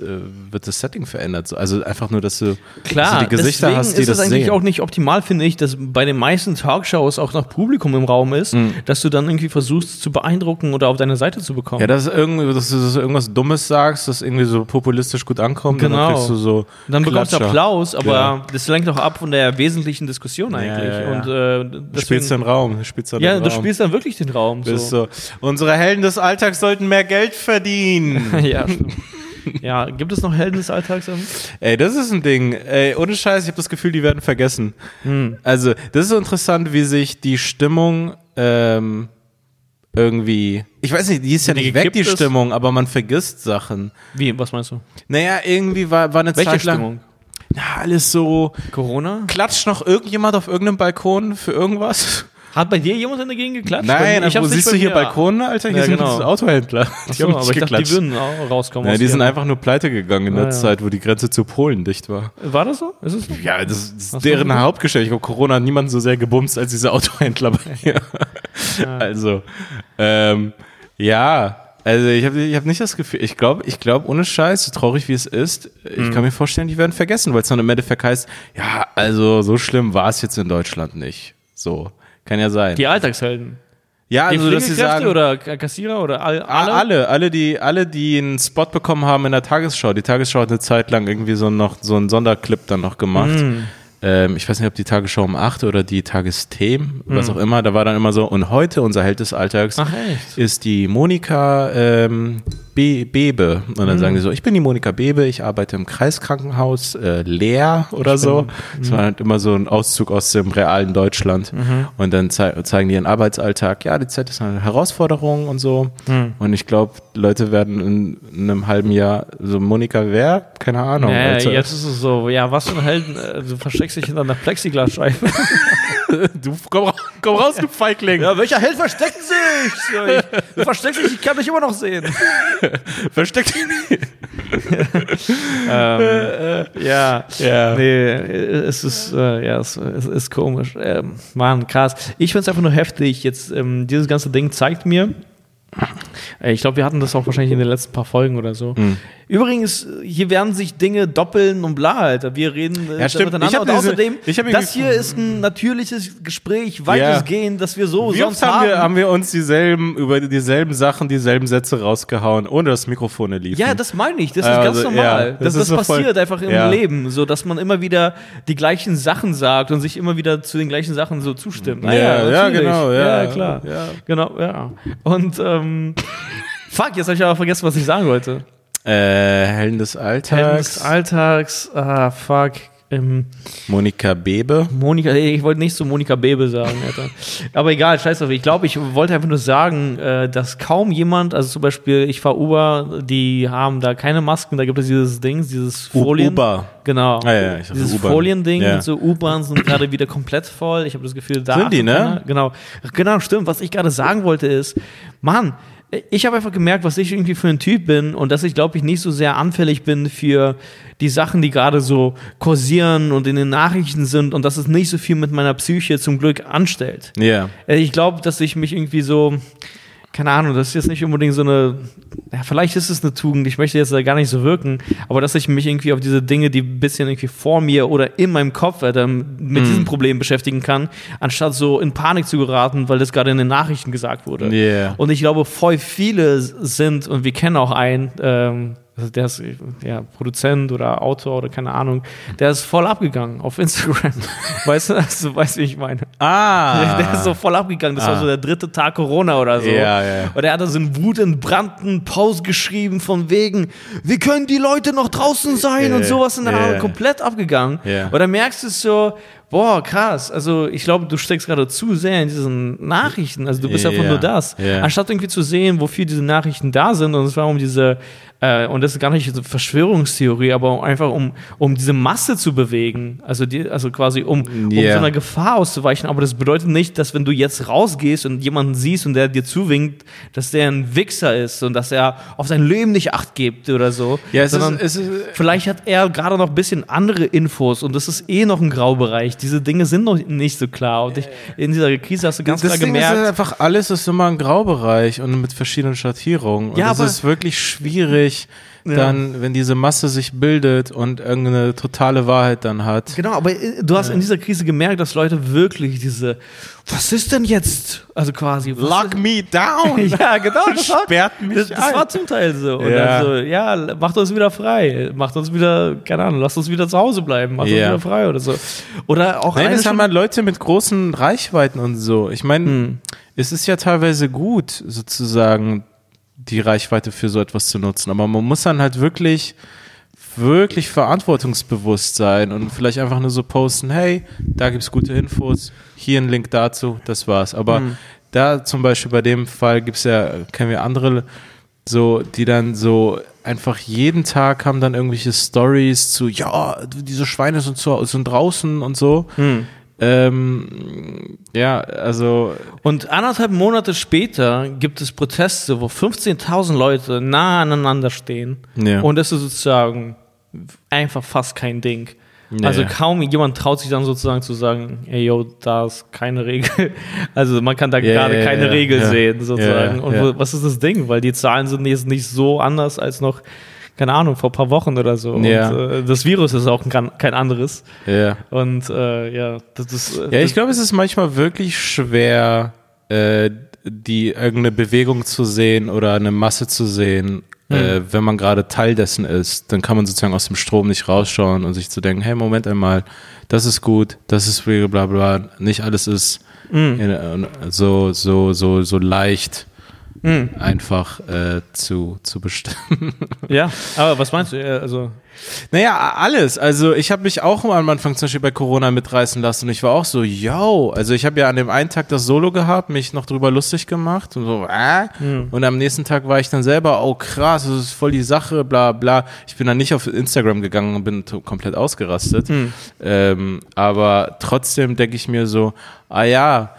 wird das Setting verändert. So, Also einfach nur, dass du, Klar, dass du die Gesichter deswegen hast, die ist das es eigentlich sehen. auch nicht optimal, finde ich, dass bei den meisten Talkshows auch noch Publikum im Raum ist, Mhm. dass du dann irgendwie versuchst zu beeindrucken oder auf deine Seite zu bekommen. Ja, dass, irgendwie, dass du irgendwas Dummes sagst, das irgendwie so populistisch gut ankommt, Genau. dann kriegst du so dann bekommst du. Applaus, aber Ja. das lenkt auch ab von der wesentlichen Diskussion eigentlich. ja, ja. Und äh, Du deswegen, spielst den Raum. Du spielst dann ja, den du spielst dann wirklich den Raum. So. so. Unsere Helden des Alltags sollten mehr Geld verdienen. ja, stimmt. ja, gibt es noch Helden des Alltags? Ey, das ist ein Ding. Ey, ohne Scheiß, ich habe das Gefühl, die werden vergessen. Hm. Also, das ist so interessant, wie sich die Stimmung ähm, irgendwie. Ich weiß nicht, die ist ja die nicht weg, die ist? Stimmung, aber man vergisst Sachen. Wie, was meinst du? Naja, irgendwie war, war eine Welche Zeit lang. Stimmung? Ja, alles so. Corona? Klatscht noch irgendjemand auf irgendeinem Balkon für irgendwas? Hat bei dir jemand in der Gegend geklatscht? Nein, ich wo siehst du hier mir. Balkone, Alter? Hier Ja, sind genau. Autohändler. Die Achso, haben aber ich dachte, die geklatscht. würden auch rauskommen. Ja, die sind einfach nur pleite gegangen in der ja. Zeit, wo die Grenze zu Polen dicht war. War das so? Ist es so? Ja, das ist so. deren Hauptgeschäft. Ich glaube, Corona hat niemanden so sehr gebumst als diese Autohändler bei mir. Also, ähm, ja, also ich habe ich hab nicht das Gefühl, ich glaube, ich glaube, ohne Scheiß, so traurig wie es ist, ich Mhm. kann mir vorstellen, die werden vergessen, weil es dann im Endeffekt heißt, ja, also so schlimm war es jetzt in Deutschland nicht. So, kann ja sein. Die Alltagshelden. ja, Die also dass sie sagen, oder Kassierer oder all, alle? alle? alle, die, alle, die einen Spot bekommen haben in der Tagesschau. Die Tagesschau hat eine Zeit lang irgendwie so noch so einen Sonderclip dann noch gemacht. Mm. Ähm, ich weiß nicht, ob die Tagesschau um 8 oder die Tagesthemen, was auch immer. Da war dann immer so, und heute unser Held des Alltags ist die Monika ähm, Be Bebe. Und dann sagen die so, ich bin die Monika Bebe, ich arbeite im Kreiskrankenhaus äh, Leer oder so. Das war halt immer so ein Auszug aus dem realen Deutschland. Und dann zei zeigen die ihren Arbeitsalltag. Ja, die Zeit ist eine Herausforderung und so. Und ich glaube, Leute werden in, in einem halben Jahr so, Monika wer? Keine Ahnung. Ja, Alter. jetzt ist es so, ja, was für ein Helden, äh, du versteckst dich hinter einer Plexiglasscheibe. du komm, komm raus, du Feigling. ja, welcher Held versteckt sich? Ich, du versteckst dich, ich kann dich immer noch sehen. Versteck dich nicht. ähm, ja, Ja. nee, es ist, äh, ja, es, es ist komisch. Ähm, Mann, krass. Ich finde es einfach nur heftig. Jetzt, ähm, dieses ganze Ding zeigt mir, äh, ich glaube, wir hatten das auch wahrscheinlich in den letzten paar Folgen oder so. Hm. Übrigens, hier werden sich Dinge doppeln und bla, Alter. Wir reden äh, Ja, stimmt. miteinander. Ich und diese- außerdem, ich das hier ist ein natürliches Gespräch, weitestgehend, dass wir so Wie sonst oft haben wir, haben. haben wir uns dieselben, über dieselben Sachen, dieselben Sätze rausgehauen, ohne dass Mikrofone liefen? Ja, das meine ich. Das ist Also, ganz normal. ja, das, das das, so voll- passiert einfach im ja. Leben, so dass man immer wieder die gleichen Sachen sagt und sich immer wieder zu den gleichen Sachen so zustimmt. Ah Ja, ja, genau, ja. klar. Ja. Genau, ja. Und ähm, fuck, jetzt habe ich aber vergessen, was ich sagen wollte. Äh, Helden des Alltags. Helden des Alltags, ah, fuck. Ähm, Monika Bebe. Monika, ich wollte nicht so Monika Bebe sagen, Alter. Aber egal, scheiß drauf. Ich glaube, ich wollte einfach nur sagen, äh, dass kaum jemand, also zum Beispiel, ich fahre Uber, die haben da keine Masken, da gibt es dieses Ding, dieses Folien. Uber. Genau. Ah, ja, ich Dieses. Foliending Ja. und so U-Bahns sind gerade wieder komplett voll. Ich habe das Gefühl, da. Sind die, ne? Genau. Genau, stimmt. Was ich gerade sagen wollte ist, Mann, ich habe einfach gemerkt, was ich irgendwie für ein Typ bin und dass ich, glaube ich, nicht so sehr anfällig bin für die Sachen, die gerade so kursieren und in den Nachrichten sind und dass es nicht so viel mit meiner Psyche zum Glück anstellt. Ja. Äh, Ich glaube, dass ich mich irgendwie so, keine Ahnung, das ist jetzt nicht unbedingt so eine, ja, vielleicht ist es eine Tugend, ich möchte jetzt da gar nicht so wirken, aber dass ich mich irgendwie auf diese Dinge, die ein bisschen irgendwie vor mir oder in meinem Kopf äh, mit diesem Problem beschäftigen kann, anstatt so in Panik zu geraten, weil das gerade in den Nachrichten gesagt wurde. Yeah. Und ich glaube, voll viele sind, und wir kennen auch einen, ähm, also der ist ja, Produzent oder Autor oder keine Ahnung, der ist voll abgegangen auf Instagram. weißt du, also, weißt du, wie ich meine? Ah. Der ist so voll abgegangen. Das war Ah. so der dritte Tag Corona oder so. Ja, ja. Und er hat da so einen wutentbrannten Post geschrieben von wegen, wie können die Leute noch draußen sein Ja, und sowas in der ja, Art. ja. Komplett abgegangen. Ja. Und dann merkst du so, boah, krass. Also ich glaube, du steckst gerade zu sehr in diesen Nachrichten. Also du bist einfach Ja, nur das. ja. Anstatt irgendwie zu sehen, wofür diese Nachrichten da sind. Und es war um diese, äh, und das ist gar nicht so Verschwörungstheorie, aber einfach um, um diese Masse zu bewegen. Also, die, also quasi um, um so einer Gefahr auszuweichen. Aber das bedeutet nicht, dass wenn du jetzt rausgehst und jemanden siehst und der dir zuwinkt, dass der ein Wichser ist und dass er auf sein Leben nicht Acht gibt oder so. Ja, es sondern ist, es ist, Vielleicht hat er gerade noch ein bisschen andere Infos und das ist eh noch ein Graubereich. Diese Dinge sind noch nicht so klar. Und ich, in dieser Krise hast du ganz das klar Ding gemerkt. ist einfach, alles ist immer ein Graubereich und mit verschiedenen Schattierungen. Und Ja, es aber- ist wirklich schwierig, Ja. dann, wenn diese Masse sich bildet und irgendeine totale Wahrheit dann hat. Genau, aber äh, du hast in dieser Krise gemerkt, dass Leute wirklich diese, was ist denn jetzt? Also quasi. was Lock me down! Ja, genau. Das war, Sperrt mich das, das war zum Teil so. Und Ja. dann so, ja, macht uns wieder frei. Macht uns wieder, keine Ahnung, lasst uns wieder zu Hause bleiben. Macht Ja. uns wieder frei oder so. Oder auch Nein, das haben halt Leute mit großen Reichweiten und so. Ich meine, Hm. es ist ja teilweise gut, sozusagen die Reichweite für so etwas zu nutzen. Aber man muss dann halt wirklich, wirklich verantwortungsbewusst sein und vielleicht einfach nur so posten, hey, da gibt's gute Infos, hier ein Link dazu, das war's. Aber Hm. da zum Beispiel bei dem Fall gibt's ja, kennen wir andere, so, die dann so einfach jeden Tag haben dann irgendwelche Stories zu, ja, diese Schweine sind, zu, sind draußen und so. Hm. Ähm, ja, also Und anderthalb Monate später gibt es Proteste, wo 15.000 Leute nah aneinander stehen. Ja. Und das ist sozusagen einfach fast kein Ding. Ja, also kaum jemand traut sich dann sozusagen zu sagen, ey, yo, da ist keine Regel. Also man kann da Ja, gerade ja, keine ja, Regel sehen sozusagen. Und was ist das Ding? Weil die Zahlen sind jetzt nicht so anders als noch, keine Ahnung, vor ein paar Wochen oder so. Ja. Und äh, das Virus ist auch kein, kein anderes. ja. Und äh, ja, das ist. äh, Ja, ich glaube, es ist manchmal wirklich schwer, äh, die irgendeine Bewegung zu sehen oder eine Masse zu sehen, äh, wenn man gerade Teil dessen ist. Dann kann man sozusagen aus dem Strom nicht rausschauen und sich zu denken, hey, Moment einmal, das ist gut, das ist bla bla bla. Nicht alles ist in, so, so, so, so leicht einfach äh, zu, zu bestimmen. ja, aber was meinst du? Ja, Also, Naja, alles. Also ich habe mich auch am Anfang zum Beispiel bei Corona mitreißen lassen und ich war auch so, yo. Also ich habe ja an dem einen Tag das Solo gehabt, mich noch drüber lustig gemacht und so, äh. Und am nächsten Tag war ich dann selber, oh krass, das ist voll die Sache, bla bla. Ich bin dann nicht auf Instagram gegangen und bin komplett ausgerastet. Ähm, aber trotzdem denke ich mir so, ah ja,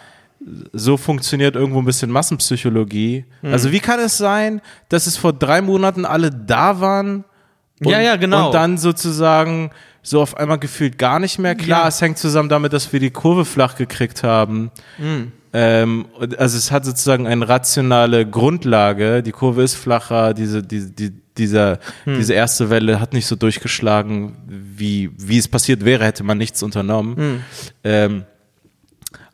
so funktioniert irgendwo ein bisschen Massenpsychologie. Also wie kann es sein, dass es vor drei Monaten alle da waren Und, Ja, ja, genau. Und dann sozusagen so auf einmal gefühlt gar nicht mehr. Klar, Ja. es hängt zusammen damit, dass wir die Kurve flach gekriegt haben. Mhm. Ähm, also es hat sozusagen eine rationale Grundlage. Die Kurve ist flacher, diese, die, die, dieser, Hm. diese erste Welle hat nicht so durchgeschlagen, wie, wie es passiert wäre, hätte man nichts unternommen. Hm. Ähm,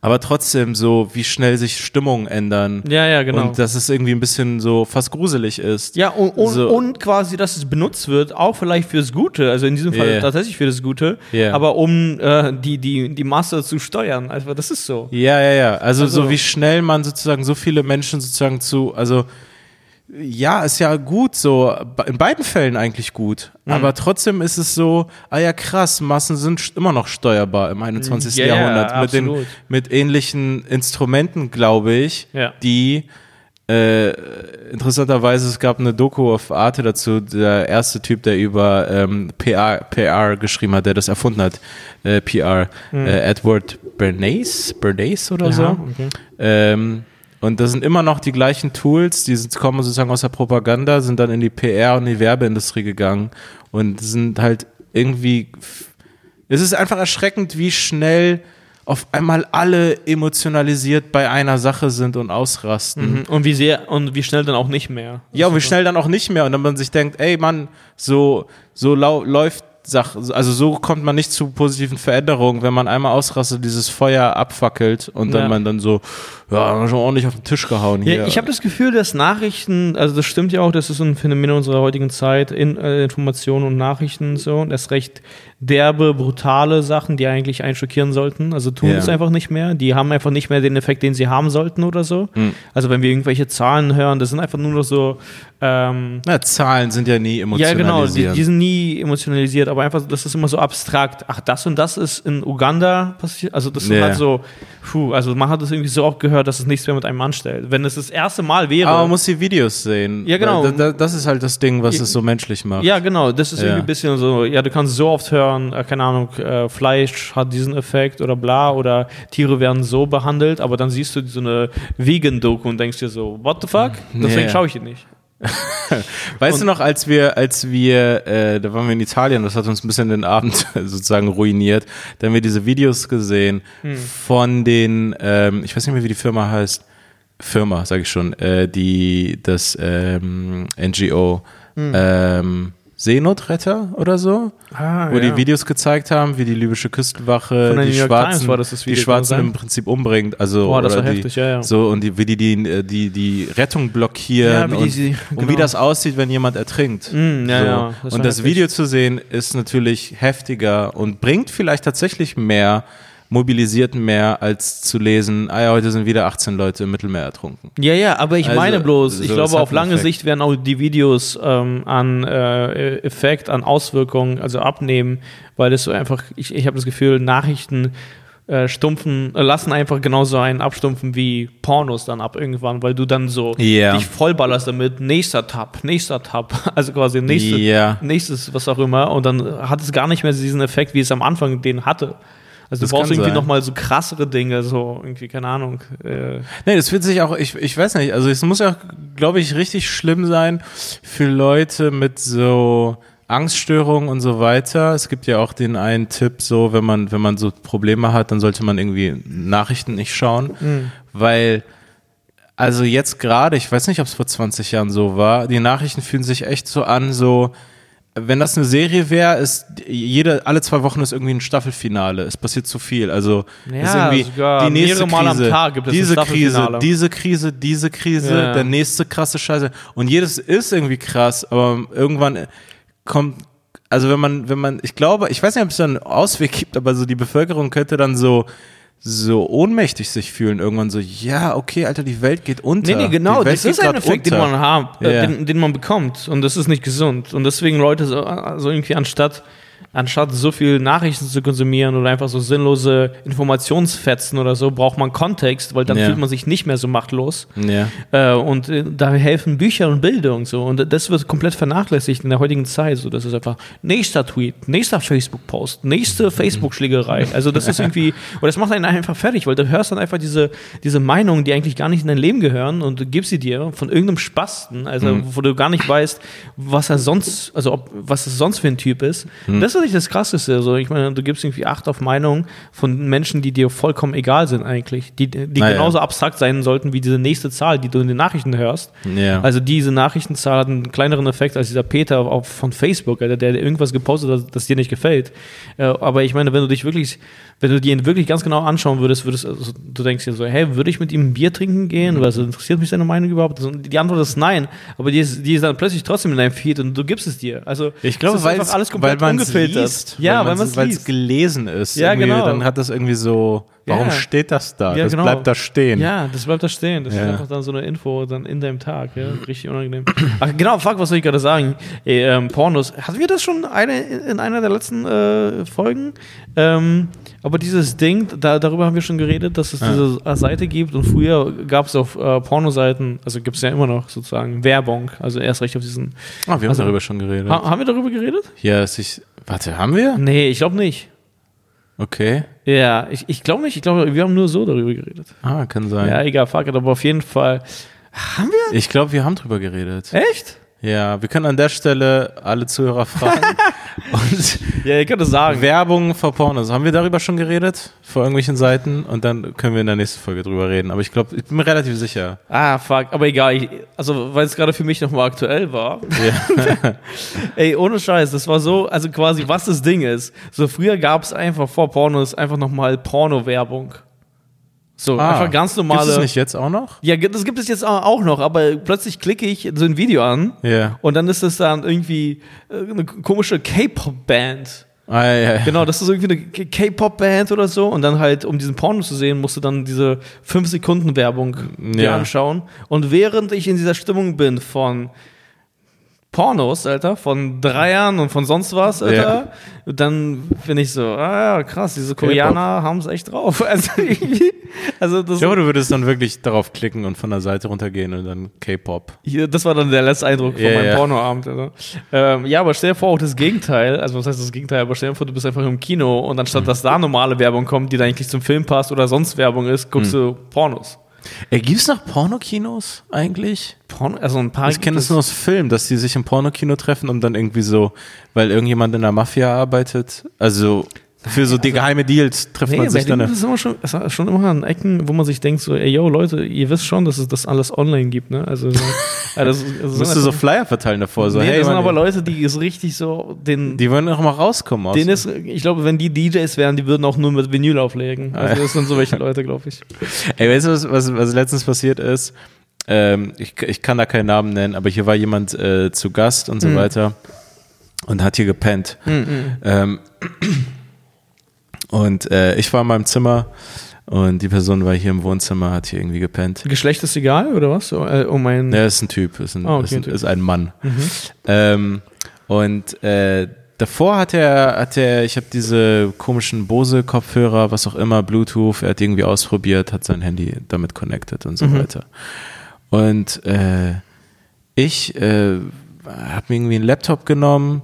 aber trotzdem so, wie schnell sich Stimmungen ändern. Ja, ja, genau. Und dass es irgendwie ein bisschen so fast gruselig ist. Ja, und, und, So. und quasi, dass es benutzt wird, auch vielleicht fürs Gute, also in diesem Fall Yeah. tatsächlich für das Gute, Yeah. aber um äh, die, die, die Masse zu steuern. Also das ist so. Ja, ja, ja. Also, Also- so wie schnell man sozusagen so viele Menschen sozusagen zu, also ja, ist ja gut so, in beiden Fällen eigentlich gut. Mhm. Aber trotzdem ist es so, ah ja krass, Massen sind immer noch steuerbar im 21. Ja, ja, Jahrhundert mit, den, mit ähnlichen Instrumenten, glaube ich, Ja. die äh, interessanterweise, es gab eine Doku auf Arte dazu, der erste Typ, der über ähm, PR, PR geschrieben hat, der das erfunden hat, äh, PR, äh, Edward Bernays, Bernays oder so. Aha, okay. Ähm, und das sind immer noch die gleichen Tools, die sind, kommen sozusagen aus der Propaganda, sind dann in die PR und die Werbeindustrie gegangen und sind halt irgendwie, es ist einfach erschreckend, wie schnell auf einmal alle emotionalisiert bei einer Sache sind und ausrasten. Mhm. Und wie sehr und wie schnell dann auch nicht mehr. Ja, und wie schnell dann auch nicht mehr. Und dann man sich denkt, ey Mann, so, so lau läuft Sache, also so kommt man nicht zu positiven Veränderungen, wenn man einmal ausrastet, dieses Feuer abfackelt und dann Ja. man dann so, ja, schon ordentlich auf den Tisch gehauen hier. Ja, ich habe das Gefühl, dass Nachrichten, also das stimmt ja auch, das ist so ein Phänomen unserer heutigen Zeit, in, äh, Informationen und Nachrichten und so, das recht derbe, brutale Sachen, die eigentlich einen schockieren sollten, also tun Ja. es einfach nicht mehr, die haben einfach nicht mehr den Effekt, den sie haben sollten oder so. Hm. Also wenn wir irgendwelche Zahlen hören, das sind einfach nur noch so, ähm, Na, Zahlen sind ja nie ja, emotionalisiert. genau, die, die sind nie emotionalisiert, aber einfach, das ist immer so abstrakt. Ach, das und das ist in Uganda passiert. Also, das ist Ja. halt so, puh, also man hat das irgendwie so oft gehört, dass es nichts mehr mit einem anstellt. Wenn es das erste Mal wäre. Aber man muss die Videos sehen. Ja, genau. Das ist halt das Ding, was Ja. es so menschlich macht. ja, genau, das ist Ja. irgendwie ein bisschen so, ja, du kannst so oft hören, äh, keine Ahnung, äh, Fleisch hat diesen Effekt oder bla, oder Tiere werden so behandelt, aber dann siehst du so eine Vegan-Doku und denkst dir so, what the fuck? Deswegen Ja. schaue ich ihn nicht. Weißt du noch, als wir, als wir, äh, da waren wir in Italien, das hat uns ein bisschen den Abend sozusagen ruiniert, da haben wir diese Videos gesehen Hm. von den, ähm, ich weiß nicht mehr, wie die Firma heißt, Firma, sage ich schon, äh, die, das ähm, NGO, Hm. ähm, Seenotretter oder so, Ah, wo die Videos gezeigt haben, wie die libysche Küstenwache die Schwarzen, die Schwarzen im Prinzip umbringt, also Boah, das war die, heftig, ja, ja. so und die, wie die die, äh, die die Rettung blockieren Ja, wie die und, und genau. wie das aussieht, wenn jemand ertrinkt. Mm, ja, so. ja, das und das heftig. Video zu sehen ist natürlich heftiger und bringt vielleicht tatsächlich mehr, mobilisiert mehr, als zu lesen, ah ja, heute sind wieder 18 Leute im Mittelmeer ertrunken. Ja, ja, aber ich Also, meine bloß, ich so, glaube, es hat auf lange Effekt. Sicht werden auch die Videos ähm, an äh, Effekt, an Auswirkungen, also abnehmen, weil das so einfach, ich, ich habe das Gefühl, Nachrichten äh, stumpfen, äh, lassen einfach genauso einen abstumpfen wie Pornos dann ab irgendwann, weil du dann so Ja. dich vollballerst damit, nächster Tab, nächster Tab, also quasi nächste, Ja. nächstes, was auch immer, und dann hat es gar nicht mehr diesen Effekt, wie es am Anfang den hatte. Also Das du brauchst irgendwie nochmal so krassere Dinge, so irgendwie, keine Ahnung. Äh, Nee, das wird sich auch, ich, ich weiß nicht, also es muss ja, glaube ich, richtig schlimm sein für Leute mit so Angststörungen und so weiter. Es gibt ja auch den einen Tipp, so, wenn man, wenn man so Probleme hat, dann sollte man irgendwie Nachrichten nicht schauen, weil, also jetzt gerade, ich weiß nicht, ob es vor 20 Jahren so war, die Nachrichten fühlen sich echt so an, so, wenn das eine Serie wäre, ist jede, alle zwei Wochen ist irgendwie ein Staffelfinale. Es passiert zu viel. Also Ja, ist irgendwie die nächste Mal am Krise, Tag gibt es diese Krise, diese Krise, diese Krise, Ja. der nächste krasse Scheiße. Und jedes ist irgendwie krass, aber irgendwann kommt, also wenn man, wenn man, ich glaube, ich weiß nicht, ob es da einen Ausweg gibt, aber so die Bevölkerung könnte dann so so ohnmächtig sich fühlen irgendwann so ja okay Alter die Welt geht unter Nee, nee, genau. Das ist ein Effekt, den unter. man hat, äh, Ja. den, den man bekommt. Und das ist nicht gesund. Und deswegen Leute so also irgendwie anstatt anstatt so viel Nachrichten zu konsumieren oder einfach so sinnlose Informationsfetzen oder so, braucht man Kontext, weil dann Ja. fühlt man sich nicht mehr so machtlos. Ja. Äh, und äh, da helfen Bücher und Bildung so. Und das wird komplett vernachlässigt in der heutigen Zeit. So, das ist einfach nächster Tweet, nächster Facebook-Post, nächste Facebook-Schlägerei. Also das ist irgendwie, und das macht einen einfach fertig, weil du hörst dann einfach diese, diese Meinungen, die eigentlich gar nicht in dein Leben gehören und du gibst sie dir von irgendeinem Spasten, also wo du gar nicht weißt, was er sonst, also ob, was es sonst für ein Typ ist. Das ist nicht das Krasseste. Also ich meine, du gibst irgendwie Acht auf Meinungen von Menschen, die dir vollkommen egal sind eigentlich, die, die Naja. genauso abstrakt sein sollten wie diese nächste Zahl, die du in den Nachrichten hörst. Ja. Also diese Nachrichtenzahl hat einen kleineren Effekt als dieser Peter auf, von Facebook, Alter, der irgendwas gepostet hat, das dir nicht gefällt. Äh, aber ich meine, wenn du dich wirklich, wenn du dir ihn wirklich ganz genau anschauen würdest, würdest also, du denkst dir so, hey, würde ich mit ihm ein Bier trinken gehen? Oder also, interessiert mich seine Meinung überhaupt? Also, die Antwort ist nein, aber die ist, die ist dann plötzlich trotzdem in deinem Feed und du gibst es dir. Also Ich glaube, es ist weil einfach es alles komplett weil ungefiltert. Liest, ja, weil man es weil es liest. gelesen ist. Ja, irgendwie, genau. Dann hat das irgendwie so, warum Ja. steht das da? Ja, das genau. bleibt da stehen. Ja, das bleibt da stehen. Das ist Ja. einfach dann so eine Info dann in deinem Tag. Ja? Richtig unangenehm. Ach genau, fuck, was soll ich gerade sagen? Ey, ähm, Pornos. Hatten wir das schon eine, in einer der letzten äh, Folgen? Ähm, aber dieses Ding, da, darüber haben wir schon geredet, dass es diese Seite gibt und früher gab es auf äh, Pornoseiten, also gibt es ja immer noch sozusagen Werbung, also erst recht auf diesen. Ah, wir haben Also- darüber schon geredet. Ha, haben wir darüber geredet? ja, es ich, warte, haben wir? Nee, ich glaube nicht. Okay. Ja, ich, ich glaube nicht. Ich glaube, wir haben nur so darüber geredet. Ah, kann sein. Ja, egal, fuck it, aber auf jeden Fall. Haben wir? Ich glaube, wir haben drüber geredet. Echt? Ja, wir können an der Stelle alle Zuhörer fragen. Und Ja, ihr könnt es sagen. Werbung vor Pornos. Haben wir darüber schon geredet? Vor irgendwelchen Seiten? Und dann können wir in der nächsten Folge drüber reden. Aber ich glaube, ich bin mir relativ sicher. Ah, fuck, aber egal. Ich, also, weil es gerade für mich nochmal aktuell war. Ja. Ey, ohne Scheiß, das war so, also quasi, was das Ding ist. So, früher gab es einfach vor Pornos einfach nochmal Porno-Werbung. So, einfach ganz normale. Ah. Gibt es nicht jetzt auch noch? Ja, das gibt es jetzt auch noch, aber plötzlich klicke ich so ein Video an Ja. und dann ist das dann irgendwie äh, eine komische K-Pop-Band. Ah, ja, ja. Genau, das ist irgendwie eine K-Pop-Band oder so. Und dann halt, um diesen Porno zu sehen, musst du dann diese 5-Sekunden-Werbung dir Ja. anschauen. Und während ich in dieser Stimmung bin von Pornos, Alter, von Dreiern und von sonst was, Alter, dann bin ich so, ah ja, krass, diese Koreaner haben es echt drauf. Also, irgendwie- also das, Ich glaube, du würdest dann wirklich darauf klicken und von der Seite runtergehen und dann K-Pop. das war dann der letzte Eindruck von Ja, meinem ja. Pornoabend. Also. Ähm, ja, aber stell dir vor, auch das Gegenteil, also was heißt das Gegenteil, aber stell dir vor, du bist einfach im Kino und anstatt dass da normale Werbung kommt, die da eigentlich zum Film passt oder sonst Werbung ist, guckst du Pornos. Ey, gibt's noch Pornokinos eigentlich? Porno, also ein paar. Ich kenne gibt das nur aus Film, dass die sich im Pornokino treffen und dann irgendwie so, weil irgendjemand in der Mafia arbeitet, also für so die geheime Deals trifft Nee, man sich dann. ist es immer schon, ist schon immer an Ecken, wo man sich denkt, so, ey, yo, Leute, ihr wisst schon, dass es das alles online gibt, ne? Also, so, ja, das, das Musst du so Flyer verteilen davor, so, nee, hey, das sind aber Leute, die ist richtig so, den, die wollen doch mal rauskommen aus. denen ist, ich glaube, wenn die DJs wären, die würden auch nur mit Vinyl auflegen. Also, das sind so welche Leute, glaube ich. Ey, weißt du, was, was, was letztens passiert ist? Ähm, ich, ich kann da keinen Namen nennen, aber hier war jemand äh, zu Gast und so Mhm. weiter und hat hier gepennt. Ähm, und äh, ich war in meinem Zimmer und die Person war hier im Wohnzimmer, hat hier irgendwie gepennt. Geschlecht ist egal, oder was? So, äh, um ein, Ja, ist ein Typ, ist ein, Ah, okay, ist ein, Typ. ist ein Mann. Ähm, und äh, davor hat er, hat er, ich habe diese komischen Bose-Kopfhörer, was auch immer, Bluetooth, er hat irgendwie ausprobiert, hat sein Handy damit connected und so Mhm. weiter. Und äh, ich äh, habe mir irgendwie einen Laptop genommen,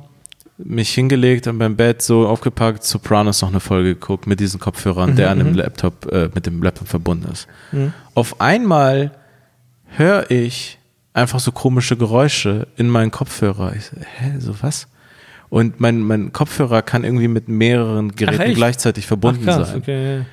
mich hingelegt und beim Bett so aufgepackt, Sopranos noch eine Folge geguckt mit diesen Kopfhörern, der an dem Laptop, äh, mit dem Laptop verbunden ist. Mhm. Auf einmal höre ich einfach so komische Geräusche in meinen Kopfhörer. Ich so, hä, so was? Und mein, mein Kopfhörer kann irgendwie mit mehreren Geräten echt? gleichzeitig Ach, verbunden krass, sein. okay, ja.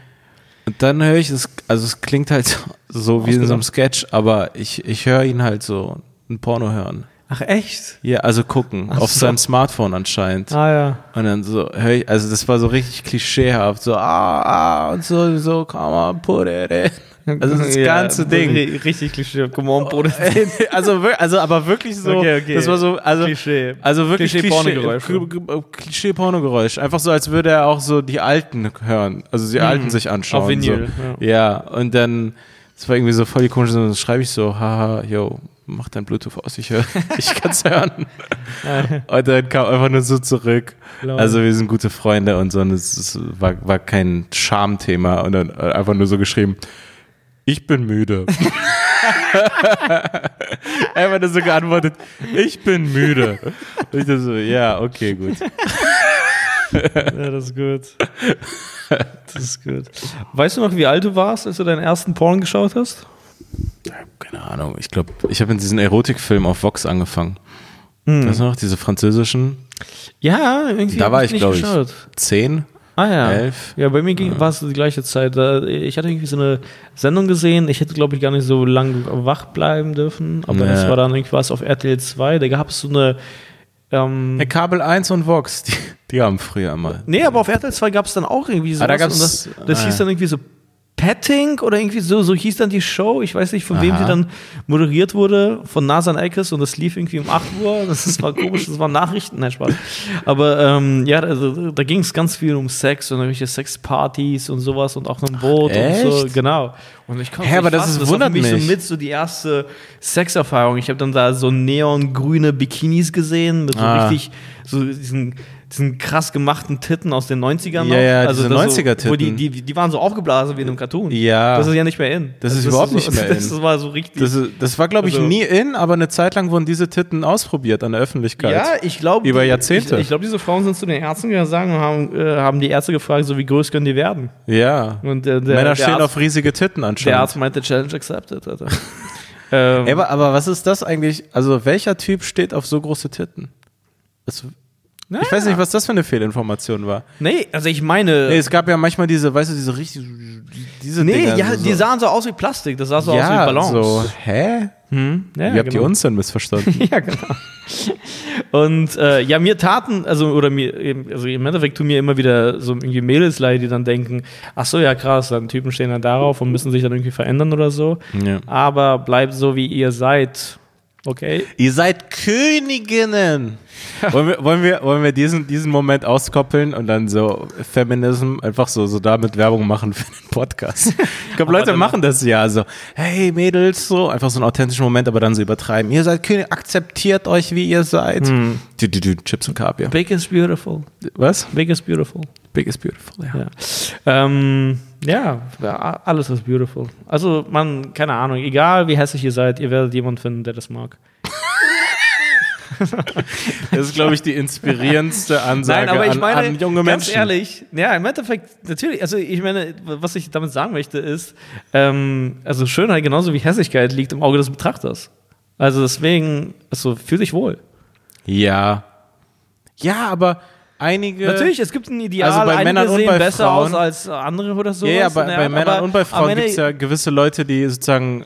Und dann höre ich es, also es klingt halt so wie in so einem Sketch, aber ich, ich höre ihn halt so ein Porno hören. Ach, echt? Ja, also gucken, Ach auf so. seinem Smartphone anscheinend. Ah, ja. Und dann so höre ich, also das war so richtig klischeehaft, so ah, ah und so, so, come on, put it in. Also das Ja, ganze Ding. ri- Richtig Klischee. Come on, Bruder. also, wir- also aber wirklich so, Okay, okay. das war so, also, Klischee. also wirklich Klischee-Pornogeräusch. Klischee-Pornogeräusch. Einfach so, als würde er auch so die Alten hören, also die Alten sich anschauen. Auf Vinyl, so. Ja. und dann, das war irgendwie so voll die komische, dann schreibe ich so, haha, yo, mach dein Bluetooth aus, ich, hör, ich kann's hören. und dann kam einfach nur so zurück. Also wir sind gute Freunde und so, und es, es war, war kein Schamthema und dann äh, einfach nur so geschrieben, ich bin müde. einfach nur so geantwortet, ich bin müde. Und ich dachte so, ja, okay, gut. Ja, das ist gut. Das ist gut. Weißt du noch, wie alt du warst, als du deinen ersten Porn geschaut hast? Keine Ahnung, ich glaube, ich habe in diesen Erotikfilm auf Vox angefangen. Weißt du noch, diese französischen? Ja, irgendwie. Da war ich, glaube ich, zehn. Ah ja. elf. Ja, bei mir ging, war es die gleiche Zeit. Ich hatte irgendwie so eine Sendung gesehen. Ich hätte, glaube ich, gar nicht so lange wach bleiben dürfen. Aber Ja. das war dann irgendwie was auf RTL 2. Da gab es so eine. Ähm, Ja, Kabel 1 und Vox, die, die haben früher immer. nee, aber auf RTL 2 gab es dann auch irgendwie so. Ah, da gab's- das, das ah, hieß ja. dann irgendwie so Petting oder irgendwie so, so hieß dann die Show. Ich weiß nicht, von wem Aha. sie dann moderiert wurde, von Nasan Eckes und das lief irgendwie um 8 Uhr. Das ist- war komisch, das waren Nachrichten, nein, Spaß. Aber ähm, ja, also, da ging es ganz viel um Sex und irgendwelche Sexpartys und sowas und auch ein Boot und so, genau. Und ich konnte Hä, aber das ist- das wundert mich mich. so mit so die erste Sexerfahrung. Ich habe dann da so neongrüne Bikinis gesehen mit so Ah. richtig, so diesen, diesen krass gemachten Titten aus den 90ern noch. Ja, ja, also diese das so, 90er-Titten. wo die, die, die waren so aufgeblasen wie in einem Cartoon. Ja. Das ist ja nicht mehr in. Das ist Also überhaupt nicht mehr in. Das war so richtig. Das, ist- das war, glaube ich, Also- nie in, aber eine Zeit lang wurden diese Titten ausprobiert an der Öffentlichkeit. ja, ich glaube. Über Jahrzehnte. Ich, ich glaube, diese Frauen sind zu den Ärzten gegangen und haben, äh, haben die Ärzte gefragt, so wie groß können die werden? Ja. Und der, der, Männer der stehen Arzt, auf riesige Titten Der. Arzt meinte, Challenge accepted. Alter. ähm, Ey, aber, aber was ist das eigentlich? Also, welcher Typ steht auf so große Titten? Das, ich weiß nicht, was das für eine Fehlinformation war. nee, also ich meine. Nee, es gab ja manchmal diese, weißt du, diese richtig, diese Nee, Dinger, ja, so, die sahen so aus wie Plastik. Das sah so aus wie ja, Ballons. so, hä? Hm? Ja, Wie habt ihr genau. uns denn missverstanden? Ja, genau. Und äh, ja, mir taten, also oder mir, also im Endeffekt tun mir immer wieder so irgendwie Mädels leid, die dann denken, ach so, ja krass, dann Typen stehen dann darauf und müssen sich dann irgendwie verändern oder so. Ja. Aber bleibt so, wie ihr seid. Okay? Ihr seid Königinnen. wollen, wir, wollen, wir, wollen wir diesen, diesen Moment auskoppeln und dann so Feminism einfach so, so damit Werbung machen für den Podcast? Ich glaube, Leute machen das ja so. Hey Mädels, so einfach so einen authentischen Moment, aber dann so übertreiben. Ihr seid König, akzeptiert euch, wie ihr seid. Hm. Du, du, du, Chips und Kaviar. Big is beautiful. Was? Big is beautiful. Big is beautiful, ja. Ja. Ähm, ja, ja, alles ist beautiful. Also, man, keine Ahnung, egal wie hässlich ihr seid, ihr werdet jemanden finden, der das mag. Das ist, glaube ich, die inspirierendste Ansage Nein, aber ich an, meine, an junge ganz Menschen. ehrlich, ja, im Endeffekt, natürlich, also ich meine, was ich damit sagen möchte, ist, ähm, also Schönheit genauso wie Hässlichkeit liegt im Auge des Betrachters. Also deswegen, also fühl dich wohl. Ja. Ja, aber einige. Natürlich, es gibt ein Ideal, Also bei Männern und bei besser Frauen- aus als andere oder so. Ja, ja, bei, bei Männern und bei Frauen gibt es ja gewisse Leute, die sozusagen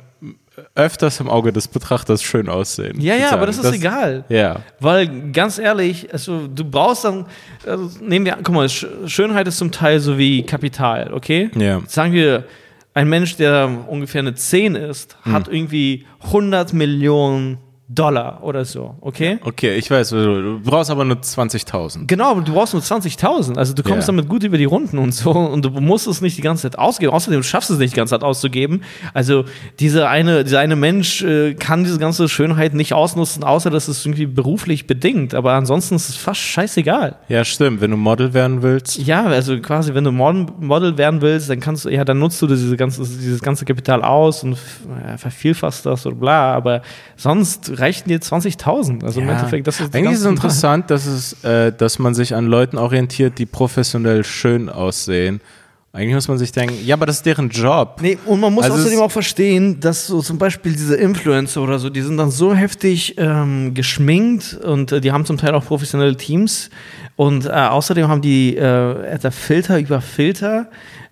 öfters im Auge des Betrachters schön aussehen. Ja, ja, aber das ist egal. Ja. Weil ganz ehrlich, also du brauchst dann, also nehmen wir, guck mal, Sch- Schönheit ist zum Teil so wie Kapital, okay? Ja. Sagen wir, ein Mensch, der ungefähr eine 10 ist, Hm. hat irgendwie 100 Millionen Dollar oder so, okay? Okay, ich weiß, du brauchst aber nur 20.000. Genau, du brauchst nur 20.000. Also du kommst Ja. damit gut über die Runden und so und du musst es nicht die ganze Zeit ausgeben. Außerdem schaffst du es nicht die ganze Zeit auszugeben. Also dieser eine, dieser eine Mensch äh, kann diese ganze Schönheit nicht ausnutzen, außer dass es irgendwie beruflich bedingt. Aber ansonsten ist es fast scheißegal. Ja, stimmt. Wenn du Model werden willst. Ja, also quasi, wenn du Model, werden willst, dann kannst du, ja, dann nutzt du diese ganze, dieses ganze Kapital aus und ja, vervielfachst das oder bla, aber sonst reichen dir 20.000. Also im Ja. Endeffekt, das ist Eigentlich ist es interessant, dass, es, äh, dass man sich an Leuten orientiert, die professionell schön aussehen. Eigentlich muss man sich denken, ja, aber das ist deren Job. Nee, und man muss Also außerdem auch verstehen, dass so zum Beispiel diese Influencer oder so, die sind dann so heftig ähm, geschminkt und äh, die haben zum Teil auch professionelle Teams und äh, außerdem haben die äh, Filter über Filter,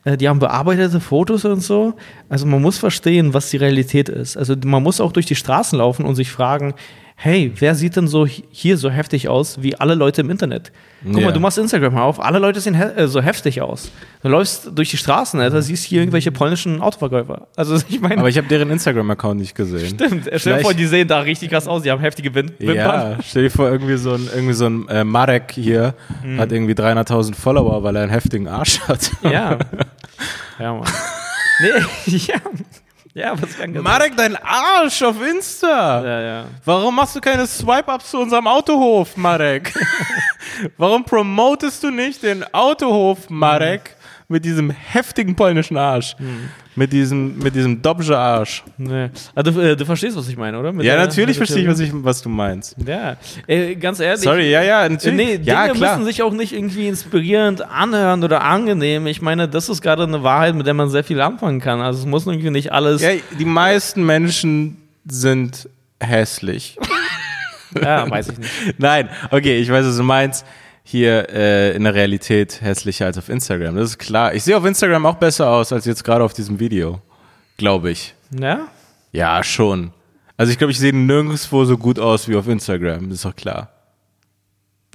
die haben bearbeitete Fotos und so. Also man muss verstehen, was die Realität ist. Also man muss auch durch die Straßen laufen und sich fragen, hey, wer sieht denn so hi- hier so heftig aus wie alle Leute im Internet? Guck Ja. mal, du machst Instagram auf, alle Leute sehen he äh, so heftig aus. Du läufst durch die Straßen, Alter, siehst hier irgendwelche polnischen Autoverkäufer. Also ich meine, Aber ich habe deren Instagram-Account nicht gesehen. stimmt. Stell dir vor, die sehen da richtig krass aus, die haben heftige Wim Wimpern. Ja, stell dir vor, irgendwie so ein, irgendwie so ein äh, Marek hier Mhm. hat irgendwie 300.000 Follower, weil er einen heftigen Arsch hat. Ja. Ja, Mann. Nee, ja. Ja, was kann Marek, dein Arsch auf Insta. Ja, ja. Warum machst du keine Swipe-Ups zu unserem Autohof, Marek? Warum promotest du nicht den Autohof, Marek, mit diesem heftigen polnischen Arsch? Mit diesem, mit diesem Dobrze Arsch. Nee. Also, du, äh, du verstehst, was ich meine, oder? Mit Ja, der- natürlich verstehe ich was, ich, was du meinst. Ja, äh, ganz ehrlich. Sorry, ja, ja, natürlich. Nee, ja, Dinge klar. müssen sich auch nicht irgendwie inspirierend anhören oder angenehm. Ich meine, das ist gerade eine Wahrheit, mit der man sehr viel anfangen kann. Also es muss irgendwie nicht alles. Ja, die meisten Menschen sind hässlich. Ja, weiß ich nicht. Nein, okay, ich weiß, was du meinst. Hier äh, in der Realität hässlicher als auf Instagram. Das ist klar. Ich sehe auf Instagram auch besser aus als jetzt gerade auf diesem Video. Glaube ich. Ja? Ja, schon. Also ich glaube, ich sehe nirgendwo so gut aus wie auf Instagram. Das ist doch klar.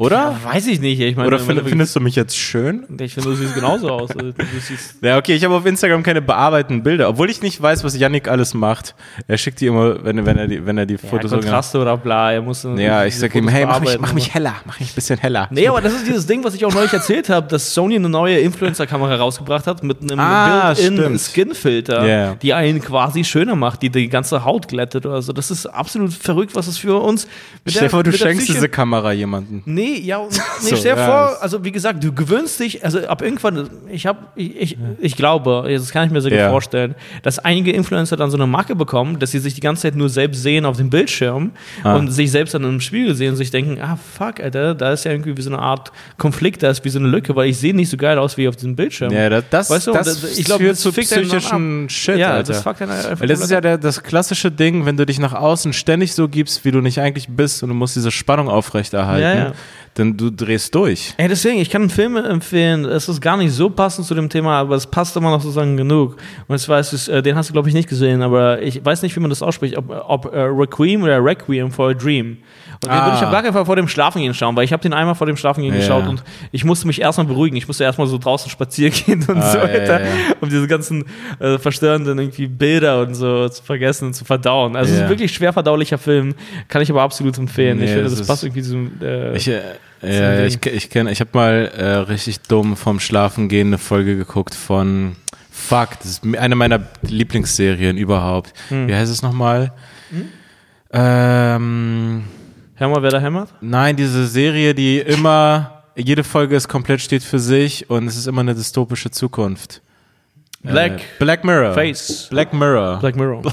Oder? Weiß ich nicht. Ich meine, Oder find, findest du mich jetzt schön? ich finde, du siehst genauso aus. Also, Ja, okay, ich habe auf Instagram keine bearbeiteten Bilder, obwohl ich nicht weiß, was Yannick alles macht. Er schickt die immer, wenn, wenn er die, wenn er die ja, Fotos Kontraste oder bla. Er muss Ja, ich diese sag ihm, hey, mach mich, mach mich heller, mach mich ein bisschen heller. Nee, aber das ist dieses Ding, was ich auch neulich erzählt habe, dass Sony eine neue Influencer-Kamera rausgebracht hat mit einem Ah. Built-in-Skin-Filter, Ja. die einen quasi schöner macht, die die ganze Haut glättet oder so. Das ist absolut verrückt, was es für uns mit Stell dir vor, du schenkst diese Kamera jemandem. Nee, ja, und- nee, So, stell dir ja, vor, also wie gesagt, du gewöhnst dich, also ab irgendwann, ich habe, ich, ich, ich glaube, das kann ich mir sehr gut Ja. vorstellen, dass einige Influencer dann so eine Marke bekommen, dass sie sich die ganze Zeit nur selbst sehen auf dem Bildschirm Ah. und sich selbst dann im Spiegel sehen und sich denken, ah fuck, Alter, da ist ja irgendwie wie so eine Art Konflikt, da ist wie so eine Lücke, weil ich sehe nicht so geil aus wie auf diesem Bildschirm. Ja, das, das, Weißt du, das das- ich glaub, führt das zu dann psychischen Shit, ja, Alter. das fuckt einen einfach Weil das ist ja der, das klassische Ding, wenn du dich nach außen ständig so gibst, wie du nicht eigentlich bist und du musst diese Spannung aufrechterhalten, Ja, ja. Dann du drehst durch. Ey, deswegen, ich kann einen Film empfehlen, es ist gar nicht so passend zu dem Thema, aber es passt immer noch sozusagen genug. Und zwar ist es, äh, den hast du, glaube ich, nicht gesehen, aber ich weiß nicht, wie man das ausspricht, ob, ob äh, Requiem oder Requiem for a Dream. Und den Ah. würde ich auf gar keinen Fall vor dem Schlafengehen schauen, weil ich habe den einmal vor dem Schlafengehen Ja. geschaut und ich musste mich erstmal beruhigen. Ich musste erstmal so draußen spazieren gehen und Ah, so weiter, ja, ja. um diese ganzen äh, verstörenden irgendwie Bilder und so zu vergessen und zu verdauen. Also es ist wirklich schwer verdaulicher Film, kann ich aber absolut empfehlen. ich Nee, finde, das passt irgendwie zum äh, Ich, äh, ja, ich, ich kenne, ich habe mal äh, richtig dumm vom Schlafengehen eine Folge geguckt von Fuck, das ist eine meiner Lieblingsserien überhaupt. Hm. Wie heißt es nochmal? Ähm, Hör mal, wer da hämmert. nein, diese Serie, die immer, jede Folge ist komplett steht für sich und es ist immer eine dystopische Zukunft. Black Äh, Black Mirror. Face. Black Mirror. Black Mirror.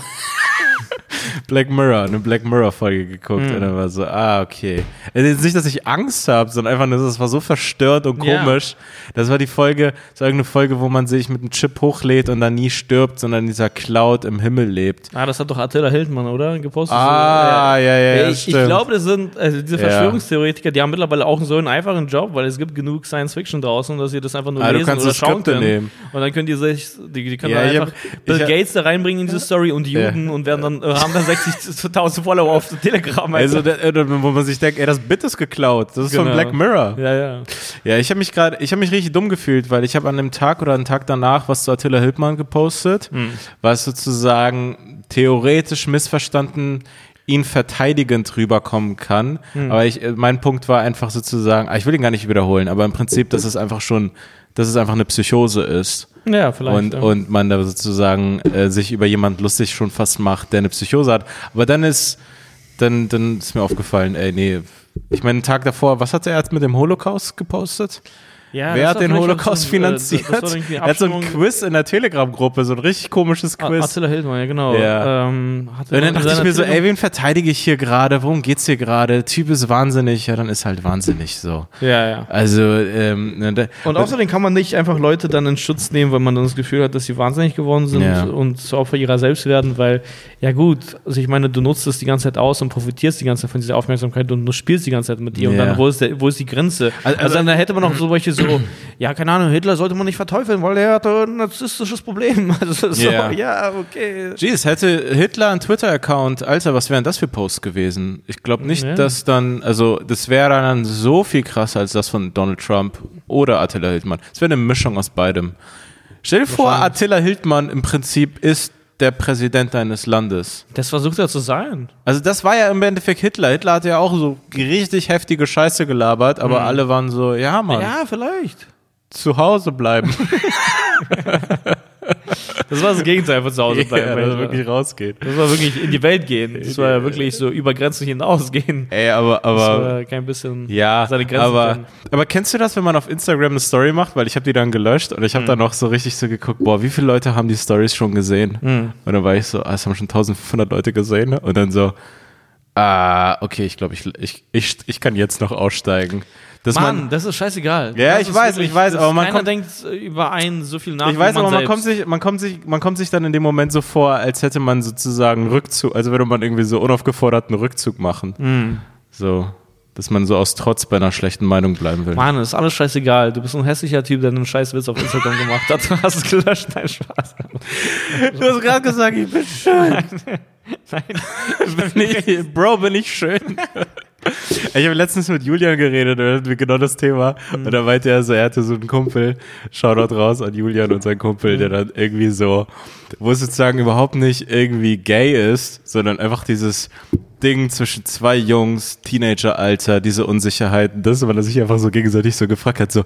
Black Mirror, eine Black Mirror Folge geguckt Mhm. und dann war so, ah, okay. Es ist nicht, dass ich Angst habe, sondern einfach nur, das war so verstört und Ja. komisch. Das war die Folge, war irgendeine Folge, wo man sich mit einem Chip hochlädt und dann nie stirbt, sondern in dieser Cloud im Himmel lebt. Ah, das hat doch Attila Hildmann, oder? Gepostet. Ah, So, ja, ja, ja, Ich, ich glaube, das sind also diese Ja. Verschwörungstheoretiker, die haben mittlerweile auch so einen einfachen Job, weil es gibt genug Science Fiction draußen, dass sie das einfach nur Ah, du lesen kannst oder so schauen können. nehmen. Und dann können die sich, die, die können Ja, einfach hab- Bill hab- Gates da reinbringen in diese Story und Ja. Juden und werden dann, haben dann 60.000 Follower auf Telegram. Also, äh, wo man sich denkt, ey, das Bit ist geklaut. Das ist von Genau. Black Mirror. ja, ja. Ja, ich habe mich gerade, ich habe mich richtig dumm gefühlt, weil ich habe an dem Tag oder einen Tag danach was zu Attila Hildmann gepostet, Hm. was sozusagen theoretisch missverstanden ihn verteidigend rüberkommen kann. Hm. Aber ich, äh, mein Punkt war einfach sozusagen, ah, ich will ihn gar nicht wiederholen, aber im Prinzip, dass es einfach schon, dass es einfach eine Psychose ist. Ja, vielleicht. Und, ja. und man da sozusagen äh, sich über jemand lustig schon fast macht, der eine Psychose hat. Aber dann ist, dann, dann ist mir aufgefallen, ey, nee. Ich meine, einen Tag davor, was hat er jetzt mit dem Holocaust gepostet? Ja, Wer das hat den Holocaust so ein, äh, finanziert? Das irgendwie er hat so ein Quiz in der Telegram-Gruppe, so ein richtig komisches Ah, Quiz. Attila Hildmann, ja genau. Ja. Ähm, und dann dachte ich mir so, ey, wen verteidige ich hier gerade? Worum geht's hier gerade? Typ ist wahnsinnig. Ja, dann ist halt wahnsinnig so. Ja, ja. Also, ähm, ne, da- Und außerdem kann man nicht einfach Leute dann in Schutz nehmen, weil man dann das Gefühl hat, dass sie wahnsinnig geworden sind Ja. und zu Opfer ihrer selbst werden, weil, ja gut, also ich meine, du nutzt es die ganze Zeit aus und profitierst die ganze Zeit von dieser Aufmerksamkeit und du spielst die ganze Zeit mit ihr und Ja. dann, wo ist, der, wo ist die Grenze? Also- Also, dann hätte man noch so welche so, ja, keine Ahnung, Hitler sollte man nicht verteufeln, weil er hatte ein narzisstisches Problem. Also so, Ja. ja, okay. Jeez, hätte Hitler einen Twitter-Account, Alter, was wären das für Posts gewesen? Ich glaube nicht, Ja. dass dann, also das wäre dann so viel krasser als das von Donald Trump oder Attila Hildmann. Es wäre eine Mischung aus beidem. Stell dir vor. Attila Hildmann im Prinzip ist der Präsident eines Landes. Das versucht er zu sein. Also das war ja im Endeffekt Hitler. Hitler hat ja auch so richtig heftige Scheiße gelabert, aber alle waren so, ja Mann, Ja, vielleicht. zu Hause bleiben. Das war das Gegenteil von zu Hause bleiben. Ja, er war- wirklich rausgeht. das war wirklich in die Welt gehen. Das war ja wirklich so über Grenzen hinausgehen. Ey, aber, Das aber, war kein bisschen ja, seine Grenzen aber, kennen. aber kennst du das, wenn man auf Instagram eine Story macht? Weil ich habe die dann gelöscht und ich habe dann noch so richtig so geguckt, boah, wie viele Leute haben die Stories schon gesehen? Und dann war ich so, ah, es haben schon 1500 Leute gesehen. Und dann so, ah, okay, ich glaube, ich, ich, ich, ich kann jetzt noch aussteigen. Dass Mann, man, das ist scheißegal. Ja, Das ich weiß, ich weiß, aber man keiner kommt- denkt über einen so viel nach. ich weiß, man aber man selbst. kommt, sich, man, kommt sich, man kommt sich dann in dem Moment so vor, als hätte man sozusagen Rückzug, also würde man irgendwie so unaufgeforderten Rückzug machen. Hm. So, dass man so aus Trotz bei einer schlechten Meinung bleiben will. Mann, ist alles scheißegal. Du bist ein hässlicher Typ, der einen Scheißwitz auf Instagram gemacht hat. Du hast es gelöscht. Nein, Spaß. Du hast gerade gesagt, ich bin schön. bin ich, Bro, bin ich schön. Ich habe letztens mit Julian geredet und da hatten wir genau das Thema. Und da meinte er so, er hatte so einen Kumpel, Shoutout raus an Julian und seinen Kumpel, der dann irgendwie so, wo es sozusagen überhaupt nicht irgendwie gay ist, sondern einfach dieses Ding zwischen zwei Jungs, Teenageralter, diese Unsicherheit, das, weil er sich einfach so gegenseitig so gefragt hat, so,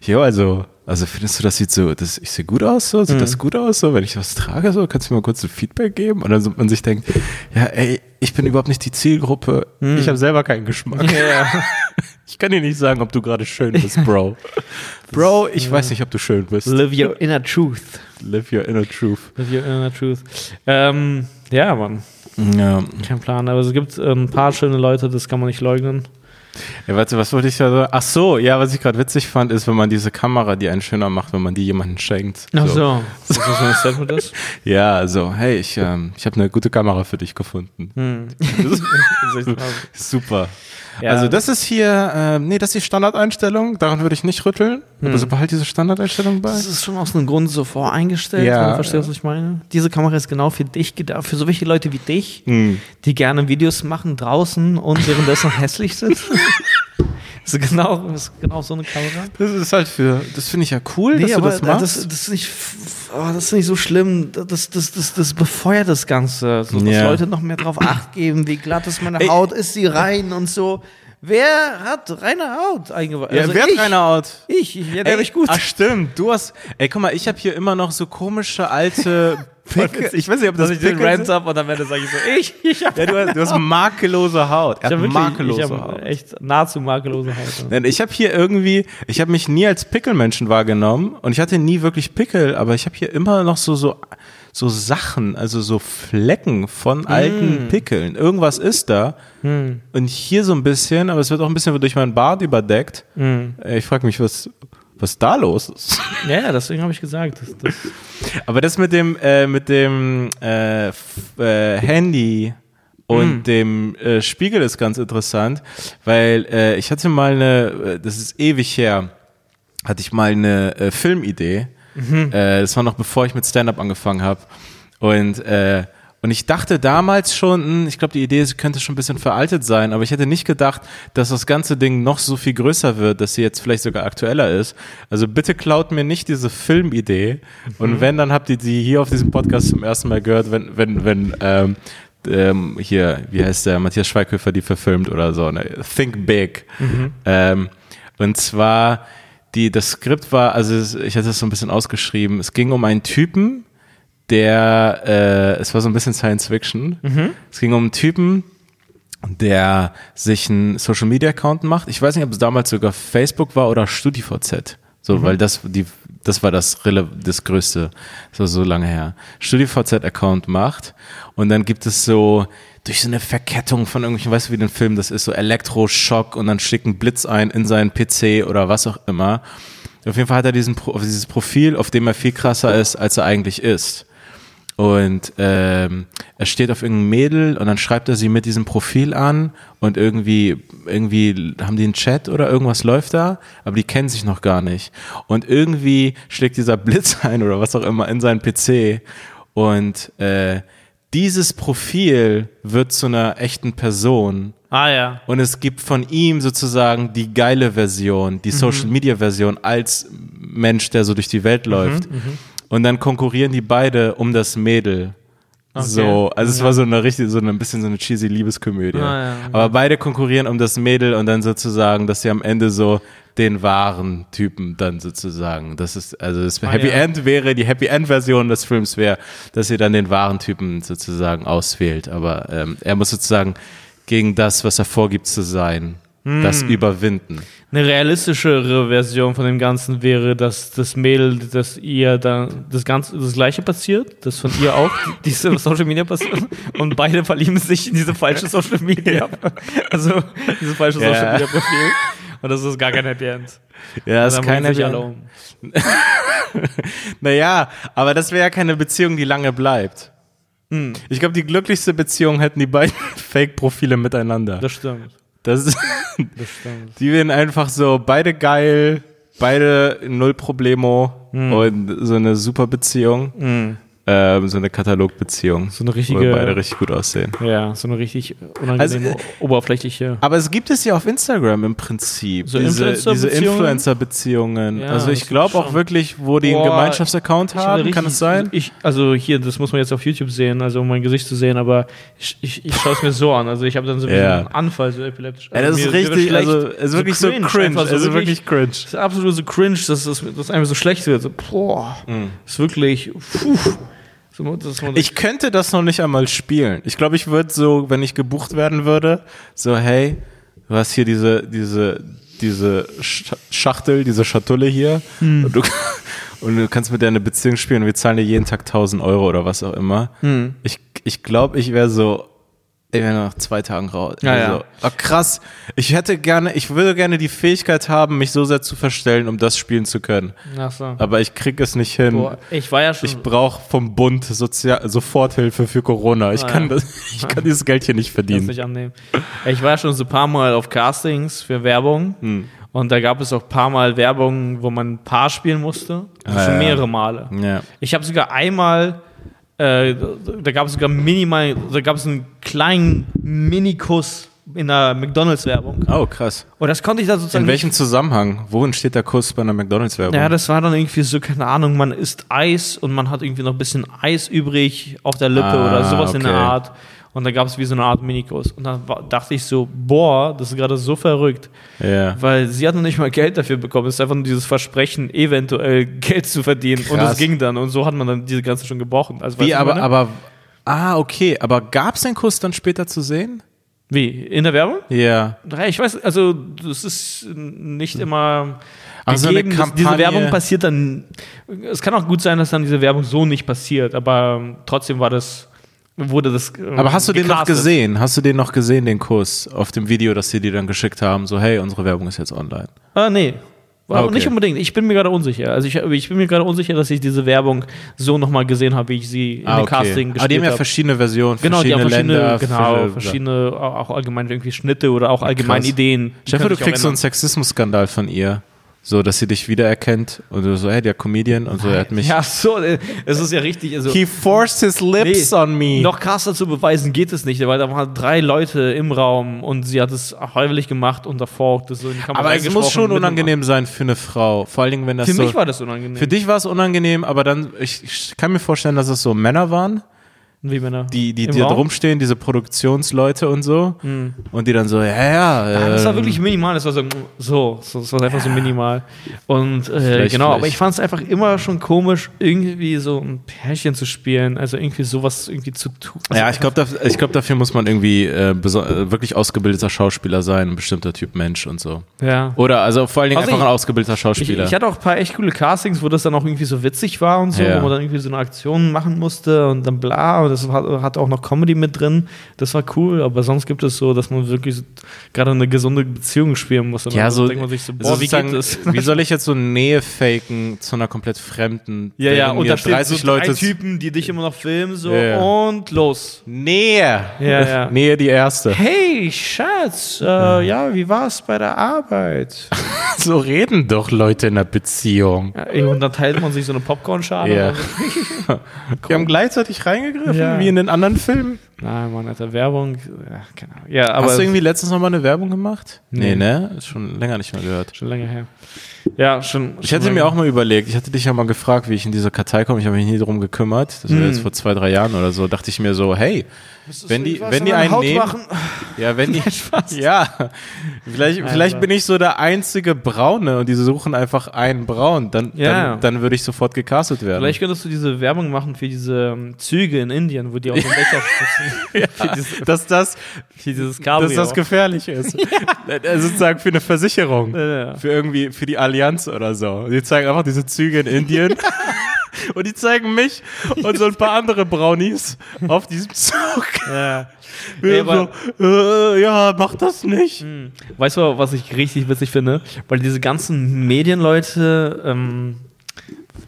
jo, also, also findest du, das sieht so, das, ich sehe gut aus, so, sieht das gut aus, so, wenn ich was trage, so, kannst du mir mal kurz ein Feedback geben? Und dann so, man sich denkt, ja, ey, ich bin überhaupt nicht die Zielgruppe, ich habe selber keinen Geschmack. Ja. Ich kann dir nicht sagen, ob du gerade schön bist, Bro. Bro, ich weiß nicht, ob du schön bist. Live your inner truth. Live your inner truth. Live your inner truth. Ähm, ja, Mann. Ja. Kein Plan. Aber es gibt ähm, ein paar schöne Leute, das kann man nicht leugnen. Ja, warte, was wollte ich da sagen? Ach so, ja, was ich gerade witzig fand, ist, wenn man diese Kamera, die einen schöner macht, wenn man die jemandem schenkt. Ach so. Ist das so ein Statement ist? Ja, also, hey, ich, ähm, ich habe eine gute Kamera für dich gefunden. Hm. Super. Ja. Also das ist hier, ähm, nee, das ist die Standardeinstellung, daran würde ich nicht rütteln. Aber so behalt diese Standardeinstellung bei. Das ist schon aus einem Grund so voreingestellt, Ja, wenn du verstehst, was ich meine. Diese Kamera ist genau für dich gedacht, für so welche Leute wie dich, Hm. die gerne Videos machen draußen und währenddessen hässlich sind. Das ist genau, das ist genau so eine Kamera. Das ist halt für, das finde ich ja cool, dass du das machst. das, das, ist nicht, oh, das ist nicht so schlimm. Das, das, das, das befeuert das Ganze. So, dass Ja. Leute noch mehr drauf acht geben, wie glatt ist meine Ey. Haut, ist sie rein und so. Wer hat reine Haut eingebaut? ja, wer hat ich, keine Haut? Ich, ich werde Ey, richtig gut. Ach stimmt, du hast, ey, guck mal, ich habe hier immer noch so komische alte Pickel. Ich weiß nicht, ob das ich den Rant habe und am Ende sage ich so, ich, ich habe Ja, du hast, du hast makellose Haut. Er ich hab hat wirklich, makellose ich hab Haut. echt nahezu makellose Haut. Denn ich habe hier irgendwie, ich habe mich nie als Pickelmenschen wahrgenommen und ich hatte nie wirklich Pickel, aber ich habe hier immer noch so so so Sachen, also so Flecken von alten Pickeln. Irgendwas ist da und hier so ein bisschen, aber es wird auch ein bisschen durch meinen Bart überdeckt. Äh, Ich frage mich, was was da los ist. Ja, ja, deswegen habe ich gesagt. Das, das, Aber das mit dem äh, mit dem äh, äh, Handy und dem äh, Spiegel ist ganz interessant, weil äh, ich hatte mal eine, äh, das ist ewig her, hatte ich mal eine äh, Filmidee. Äh, das war noch bevor ich mit Stand-up angefangen habe und äh, und ich dachte damals schon, hm, ich glaube, die Idee könnte schon ein bisschen veraltet sein, aber ich hätte nicht gedacht, dass das ganze Ding noch so viel größer wird, dass sie jetzt vielleicht sogar aktueller ist. Also bitte klaut mir nicht diese Filmidee. Und wenn, dann habt ihr die hier auf diesem Podcast zum ersten Mal gehört, wenn, wenn, wenn, ähm, ähm, hier, wie heißt der, Matthias Schweighöfer die verfilmt oder so, ne? Think Big. Ähm, und zwar, die, das Skript war, also ich hatte es so ein bisschen ausgeschrieben, es ging um einen Typen, der, äh, es war so ein bisschen Science Fiction. Es ging um einen Typen, der sich einen Social Media Account macht. Ich weiß nicht, ob es damals sogar Facebook war oder StudiVZ. So, weil das, die, das war das, Rele das Größte. Das war so lange her. StudiVZ Account macht. Und dann gibt es so, durch so eine Verkettung von irgendwelchen, weißt du, wie den Film das ist, so Elektroschock und dann schickt ein Blitz ein in seinen PC oder was auch immer. Auf jeden Fall hat er diesen, dieses Profil, auf dem er viel krasser ist, als er eigentlich ist. Und ähm, er steht auf irgendeinem Mädel und dann schreibt er sie mit diesem Profil an und irgendwie, irgendwie haben die einen Chat oder irgendwas läuft da, aber die kennen sich noch gar nicht. Und irgendwie schlägt dieser Blitz ein oder was auch immer in seinen PC und äh, dieses Profil wird zu einer echten Person ah ja. und es gibt von ihm sozusagen die geile Version, die Social Media Version als Mensch, der so durch die Welt läuft. Und dann konkurrieren die beide um das Mädel. So, also es war so eine richtig, so ein bisschen so eine cheesy Liebeskomödie. Ah, ja, okay. Aber beide konkurrieren um das Mädel und dann sozusagen, dass sie am Ende so den wahren Typen dann sozusagen. Das ist, also das Happy ja. End wäre, die Happy End Version des Films wäre, dass sie dann den wahren Typen sozusagen auswählt. Aber ähm, er muss sozusagen gegen das, was er vorgibt zu sein, das Hm. überwinden. Eine realistischere Version von dem Ganzen wäre, dass das Mädel, dass ihr dann das Ganze das gleiche passiert, das von ihr auch diese Social Media passiert und beide verlieben sich in diese falsche Social Media. Also diese falsche Ja. Social Media Profil. Und das ist gar kein Happy End. Ja, das ist sich alle um. Naja, aber das wäre ja keine Beziehung, die lange bleibt. Hm. Ich glaube, die glücklichste Beziehung hätten die beiden Fake-Profile miteinander. Das stimmt. Das ist, Das die werden einfach so beide geil, beide null Problemo Hm. und so eine super Beziehung, ähm, so eine Katalogbeziehung, So eine wo richtige, beide richtig gut aussehen. ja, so eine richtig unangenehme, Also, äh, oberflächliche. Aber es gibt es ja auf Instagram im Prinzip, So diese, Influencer-Beziehungen? Influencer-Beziehungen. Ja, also ich das glaube auch wirklich, wo die einen Gemeinschaftsaccount haben, richtig- kann es sein? Ich, also hier, das muss man jetzt auf YouTube sehen, also um mein Gesicht zu sehen, aber ich, ich, ich schaue es mir so an. Also ich habe dann so Ja. einen Anfall, so epileptisch. Ja, Also das ist mir- mir wird richtig, schlecht. also es ist wirklich so cringe, einfach also wirklich cringe. Das ist absolut so cringe, dass es dass einfach so schlecht wird. So, boah, ist wirklich, puh. Ich könnte das noch nicht einmal spielen. Ich glaube, ich würde so, wenn ich gebucht werden würde, so, hey, du hast hier diese, diese, diese Sch- Schachtel, diese Schatulle hier Hm. und, du, und du kannst mit der eine Beziehung spielen und wir zahlen dir jeden Tag 1000 Euro oder was auch immer. Hm. Ich, ich glaube, ich wäre so, ich wäre nach zwei Tagen raus. Ja, Also, ja. ah, krass. Ich hätte gerne, ich würde gerne die Fähigkeit haben, mich so sehr zu verstellen, um das spielen zu können. Ach so. Aber ich krieg es nicht hin. Boah, ich war ja schon. Ich brauche vom Bund Sozial Soforthilfe für Corona. Ich Ah, kann ja. das, ich kann dieses Geld hier nicht verdienen. nicht annehmen. Ich war ja schon so ein paar Mal auf Castings für Werbung Hm. und da gab es auch ein paar Mal Werbung, wo man ein Paar spielen musste. Also Ah, schon mehrere Male. Ich habe sogar einmal, äh, da gab es sogar minimal, da gab es einen kleinen Minikuss in der McDonalds-Werbung. Oh, krass. Und das konnte ich da sozusagen In welchem Zusammenhang? Worin steht der Kuss bei einer McDonalds-Werbung? Ja, das war dann irgendwie so, keine Ahnung, man isst Eis und man hat irgendwie noch ein bisschen Eis übrig auf der Lippe Ah, oder sowas in der okay. Art. Und da gab es wie so eine Art Minikurs. Und dann war, dachte ich so, boah, das ist gerade so verrückt. ja. Weil sie hat noch nicht mal Geld dafür bekommen. Es ist einfach nur dieses Versprechen, eventuell Geld zu verdienen. Und Krass. das ging dann. Und so hat man dann diese ganze schon gebrochen. Also, Wie, aber, aber, ah, okay. Aber gab es den Kuss dann später zu sehen? Wie? In der Werbung? Ja. Ja, Ich weiß, also das ist nicht immer Also gegeben. dass diese Werbung passiert dann. Es kann auch gut sein, dass dann diese Werbung so nicht passiert, aber ähm, trotzdem war das, wurde das. ähm, Aber hast du den noch gesehen? Hast du den noch gesehen, den Kuss, auf dem Video, das sie dir dann geschickt haben? So, hey, unsere Werbung ist jetzt online. Ah, nee. War Ah, okay. nicht unbedingt. Ich bin mir gerade unsicher. Also ich, ich bin mir gerade unsicher, dass ich diese Werbung so nochmal gesehen habe, wie ich sie in Ah, okay. Casting Aber die gespielt haben ja habe. verschiedene Versionen, Genau, die haben verschiedene verschiedene, Länder. genau, verschiedene- verschiedene, auch allgemein irgendwie Schnitte oder auch allgemein Krass. Ideen. Die Stefan, du kriegst so einen. Sexismus-Skandal von ihr. So, dass sie dich wiedererkennt und du so, hey, der Comedian und so, er hat mich. Ja, so, es ist ja richtig. Also, He forced his lips Nee, on me. Noch krasser zu beweisen geht es nicht, weil da waren drei Leute im Raum und sie hat es freiwillig gemacht und davor das so in die Kamera aber es muss schon unangenehm sein für eine Frau. Vor allen Dingen, wenn das Für so. mich war das unangenehm. für dich war es unangenehm, aber dann, ich, ich kann mir vorstellen, dass es so Männer waren, Wie Männer? die, die, Im die da rumstehen, diese Produktionsleute und so. Und die dann so, ja, ja. Ja, das war ähm, wirklich minimal, das war so, so, so das war einfach so minimal. Und äh, Vielleicht- genau, aber vielleicht- ich fand es einfach immer schon komisch, irgendwie so ein Pärchen zu spielen, also irgendwie sowas irgendwie zu tun. Also Ja, ich glaube, ich glaub, dafür muss man irgendwie äh, äh, wirklich ausgebildeter Schauspieler sein, ein bestimmter Typ Mensch und so. ja. Oder also vor allen Dingen Also einfach ich- ein ausgebildeter Ich, Schauspieler. ich hatte auch ein paar echt coole Castings, wo das dann auch irgendwie so witzig war und so, Ja. wo man dann irgendwie so eine Aktion machen musste und dann bla. Und das hat, hat auch noch Comedy mit drin. Das war cool, aber sonst gibt es so, dass man wirklich gerade eine gesunde Beziehung spielen muss. Und ja, so, denkt man sich so, boah, wie geht das? wie soll ich jetzt so Nähe faken zu einer komplett fremden? Ja, ja, und da stehen so drei Leute Typen, die dich immer noch filmen, so ja. und los. Nähe. Ja, ja. Nähe die erste. Hey, Schatz, äh, ja, wie war's bei der Arbeit? So reden doch Leute in einer Beziehung. Ja, und dann teilt man sich so eine Popcornschale. Ja. so. Die haben gleichzeitig reingegriffen, Ja. wie in den anderen Filmen. Nein, man, Alter, Werbung. Ja, keine Ahnung. Ja, aber Hast du irgendwie letztens noch mal eine Werbung gemacht? Nee. Nee, ne? Ist schon länger nicht mehr gehört. schon länger her. Ja, schon. Ich hätte mir auch mal überlegt, ich hatte dich ja mal gefragt, wie ich in diese Kartei komme. Ich habe mich nie drum gekümmert. Das war Hm. jetzt vor zwei, drei Jahren oder so. Dachte ich mir so, hey, wenn die, wenn die einen nehmen, ja, wenn die, ja, vielleicht, vielleicht bin ich so der einzige Braune und die suchen einfach einen Braun, dann, Ja. dann, dann würde ich sofort gecastet werden. Vielleicht könntest du diese Werbung machen für diese ähm, Züge in Indien, wo die auf dem Becher sitzen. dass das, für dieses dass das gefährlich ist. Äh, Sozusagen für eine Versicherung. Ja, ja. Für irgendwie, für die Allianz oder so. Die zeigen einfach diese Züge in Indien. Und die zeigen mich und so ein paar andere Brownies auf diesem Zug. ja. Aber- so, äh, ja, mach das nicht. Weißt du, was ich richtig witzig finde? Weil diese ganzen Medienleute ähm,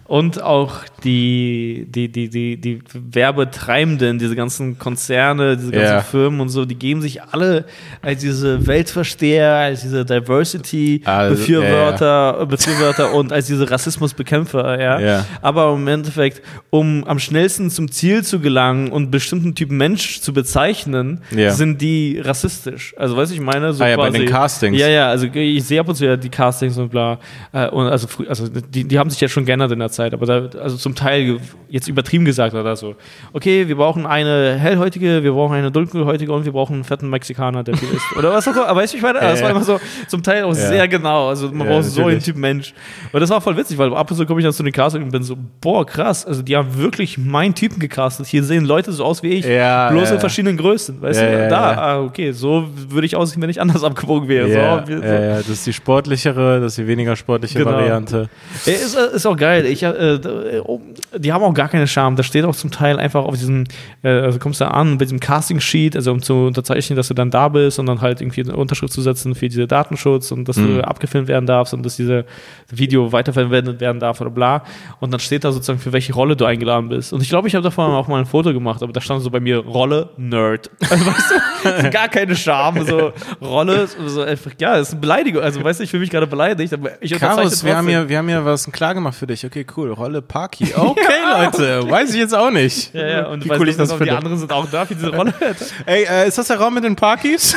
und auch die, die, die, die, die Werbetreibenden, diese ganzen Konzerne, diese ganzen Ja. Firmen und so, die geben sich alle als diese Weltversteher, als diese Also, Diversity-Befürworter Befürworter und als diese Rassismusbekämpfer, ja. Ja. Aber im Endeffekt, um am schnellsten zum Ziel zu gelangen und bestimmten Typen Mensch zu bezeichnen, Ja. sind die rassistisch. Also, weißt du, ich meine, so Ah ja, bei den Castings. Ja, ja, also ich sehe ab und zu ja die Castings und bla. Äh, und also, also die, die haben sich jetzt schon geändert in der Zeit, aber da, also zum Teil jetzt übertrieben gesagt oder so. Okay, wir brauchen eine hellhäutige, wir brauchen eine dunkelhäutige und wir brauchen einen fetten Mexikaner, der viel isst. Oder was auch immer. Aber weißt du, ich meine, das war immer so zum Teil auch Ja. sehr genau. Also man Ja, braucht so einen natürlich. Typ Mensch. Und das war voll witzig, weil ab und zu komme ich dann zu den Castings und bin so, boah, krass. Also die haben wirklich meinen Typen gecastet. Hier sehen Leute so aus wie ich, Ja, bloß in verschiedenen Größen. Weißt du, da, ah, okay, so würde ich aussehen, wenn ich anders abgewogen wäre. So, so. ja, das ist die sportlichere, das ist die weniger sportliche Genau. Variante. Ist, ist auch geil. Ich, äh, d- oh, die haben auch gar keine Scham. Da steht auch zum Teil einfach auf diesem, äh, also kommst du an bei diesem Casting-Sheet, also um zu unterzeichnen, dass du dann da bist und dann halt irgendwie eine Unterschrift zu setzen für diese Datenschutz und dass Mhm. du abgefilmt werden darfst und dass diese Video weiterverwendet werden darf oder bla. Und dann steht da sozusagen, für welche Rolle du eingeladen bist. Und ich glaube, ich habe davon auch mal ein Foto gemacht, aber da stand so bei mir Rolle Nerd. Also, weißt du, gar keine Scham. So Rolle, so einfach, ja, ist eine Beleidigung. Also, weißt du, ich fühle mich gerade beleidigt, aber ich Karus, wir haben, hier, wir haben hier was klar gemacht für dich. Okay, cool. Rolle Parky. Okay, Leute. Weiß ich jetzt auch nicht. Ja, ja, und Wie cool ich das Die finde. anderen sind auch da für diese Rolle. Ey, äh, ist das der Raum mit den Parkys?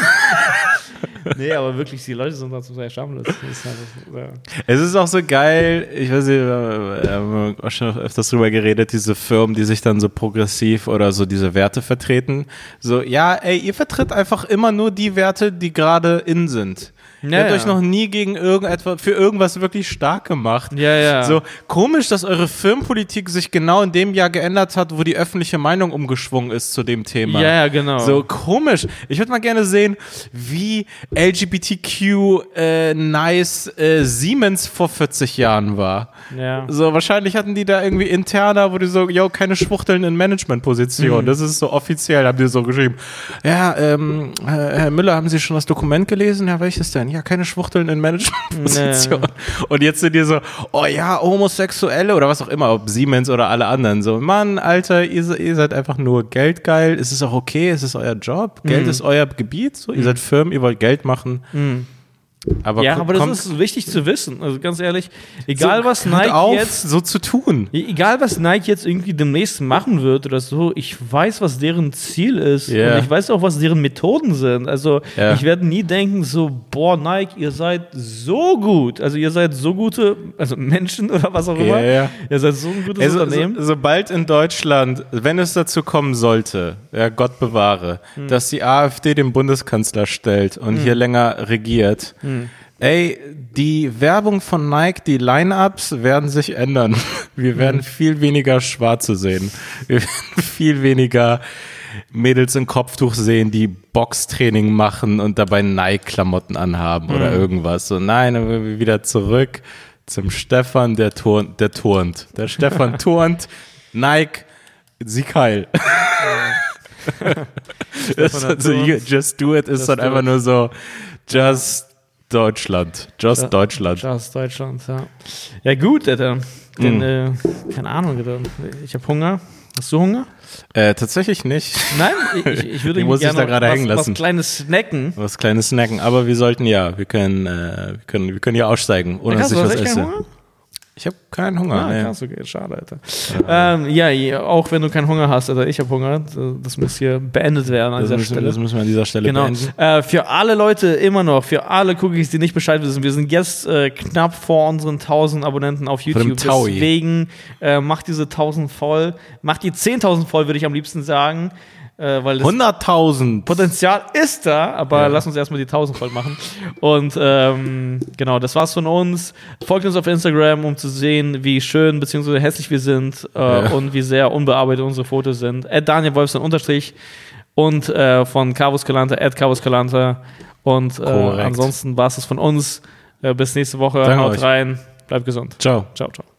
nee, aber wirklich, die Leute sind dazu sehr schamlos. Das ist halt, ja. Es ist auch so geil, ich weiß nicht, wir haben auch schon öfters drüber geredet, diese Firmen, die sich dann so progressiv oder so diese Werte vertreten. So, ja, ey, ihr vertritt einfach immer nur die Werte, die gerade in sind. Ihr Ja, habt ja. euch noch nie gegen irgendetwas, für irgendwas wirklich stark gemacht. Ja, ja. So komisch, dass eure Firmenpolitik sich genau in dem Jahr geändert hat, wo die öffentliche Meinung umgeschwungen ist zu dem Thema. Ja, ja, genau. So komisch. Ich würde mal gerne sehen, wie LGBTQ äh, nice äh, Siemens vor 40 Jahren war. Ja. So, wahrscheinlich hatten die da irgendwie interner, wo die so, yo, keine Schwuchteln in Mhm. Managementposition. Das ist so offiziell, haben die so geschrieben. Ja, ähm, Herr Herr Müller, haben Sie schon das Dokument gelesen? Ja, welches denn? Ja, keine Schwuchteln in Managementposition. Und jetzt sind die so, oh ja, Homosexuelle oder was auch immer, ob Siemens oder alle anderen. So, Mann, Alter, ihr, ihr seid einfach nur geldgeil. Es ist auch okay, es ist euer Job. Geld Mhm. ist euer Gebiet. So, ihr seid Firmen, ihr wollt Geld machen. Aber ja, aber das ist wichtig zu wissen. Also ganz ehrlich, egal was hört Nike auf, jetzt so zu tun. Egal, was Nike jetzt irgendwie demnächst machen wird oder so, ich weiß, was deren Ziel ist. Ja. Und ich weiß auch, was deren Methoden sind. Also, Ja. ich werde nie denken, so, boah, Nike, ihr seid so gut. Also, ihr seid so gute, also Menschen oder was auch immer. ja. Ihr seid so ein gutes Also, Unternehmen. so, sobald in Deutschland, wenn es dazu kommen sollte, ja, Gott bewahre, Hm. dass die AfD den Bundeskanzler stellt und hier länger regiert, Hm. Ey, die Werbung von Nike, die Line-Ups werden sich ändern. Wir Hm. werden viel weniger Schwarze sehen. Wir werden viel weniger Mädels im Kopftuch sehen, die Boxtraining machen und dabei Nike-Klamotten anhaben oder Hm. irgendwas. So, nein, wieder zurück zum Stefan, der turnt, der turnt. Der Stefan turnt, Nike, Sieg heil. so, just do it ist Just dann einfach nur so, just Deutschland. Just Ja. Deutschland. Just Deutschland, ja. Ja, gut, Alter. Denn, Mhm. äh, keine Ahnung, Alter. Ich habe Hunger. Hast du Hunger? Äh, tatsächlich nicht. Nein, ich, ich würde muss ich gerne da gerade was, hängen lassen. was kleines snacken. Was kleines Snacken. Aber wir sollten ja, wir können, äh, wir können, wir können ja aussteigen, ohne dass ich was esse. Hunger? Ich habe keinen Hunger. Ah, nee. krass, okay, schade, Alter. Ähm, ja, ja, auch wenn du keinen Hunger hast, Alter, ich habe Hunger. Das muss hier beendet werden an Das dieser müssen, Stelle. das müssen wir an dieser Stelle Genau. beenden. Äh, für alle Leute immer noch, für alle Cookies, die nicht Bescheid wissen, wir sind jetzt äh, knapp vor unseren 1000 Abonnenten auf YouTube. Deswegen äh, macht diese 1000 voll. Macht die 10.000 voll, würde ich am liebsten sagen. Äh, weil das 100.000. Potenzial ist da, aber Ja. lass uns erstmal die 1000 voll machen. Und ähm, genau, das war's von uns. Folgt uns auf Instagram, um zu sehen, wie schön bzw. hässlich wir sind äh, Ja. und wie sehr unbearbeitet unsere Fotos sind. At Daniel Wolfson unterstrich und äh, von Carvus Calanta, at Carvus Calanta. Und äh, ansonsten war's es von uns. Äh, bis nächste Woche. Danke Haut euch. rein. Bleibt gesund. Ciao. Ciao, ciao.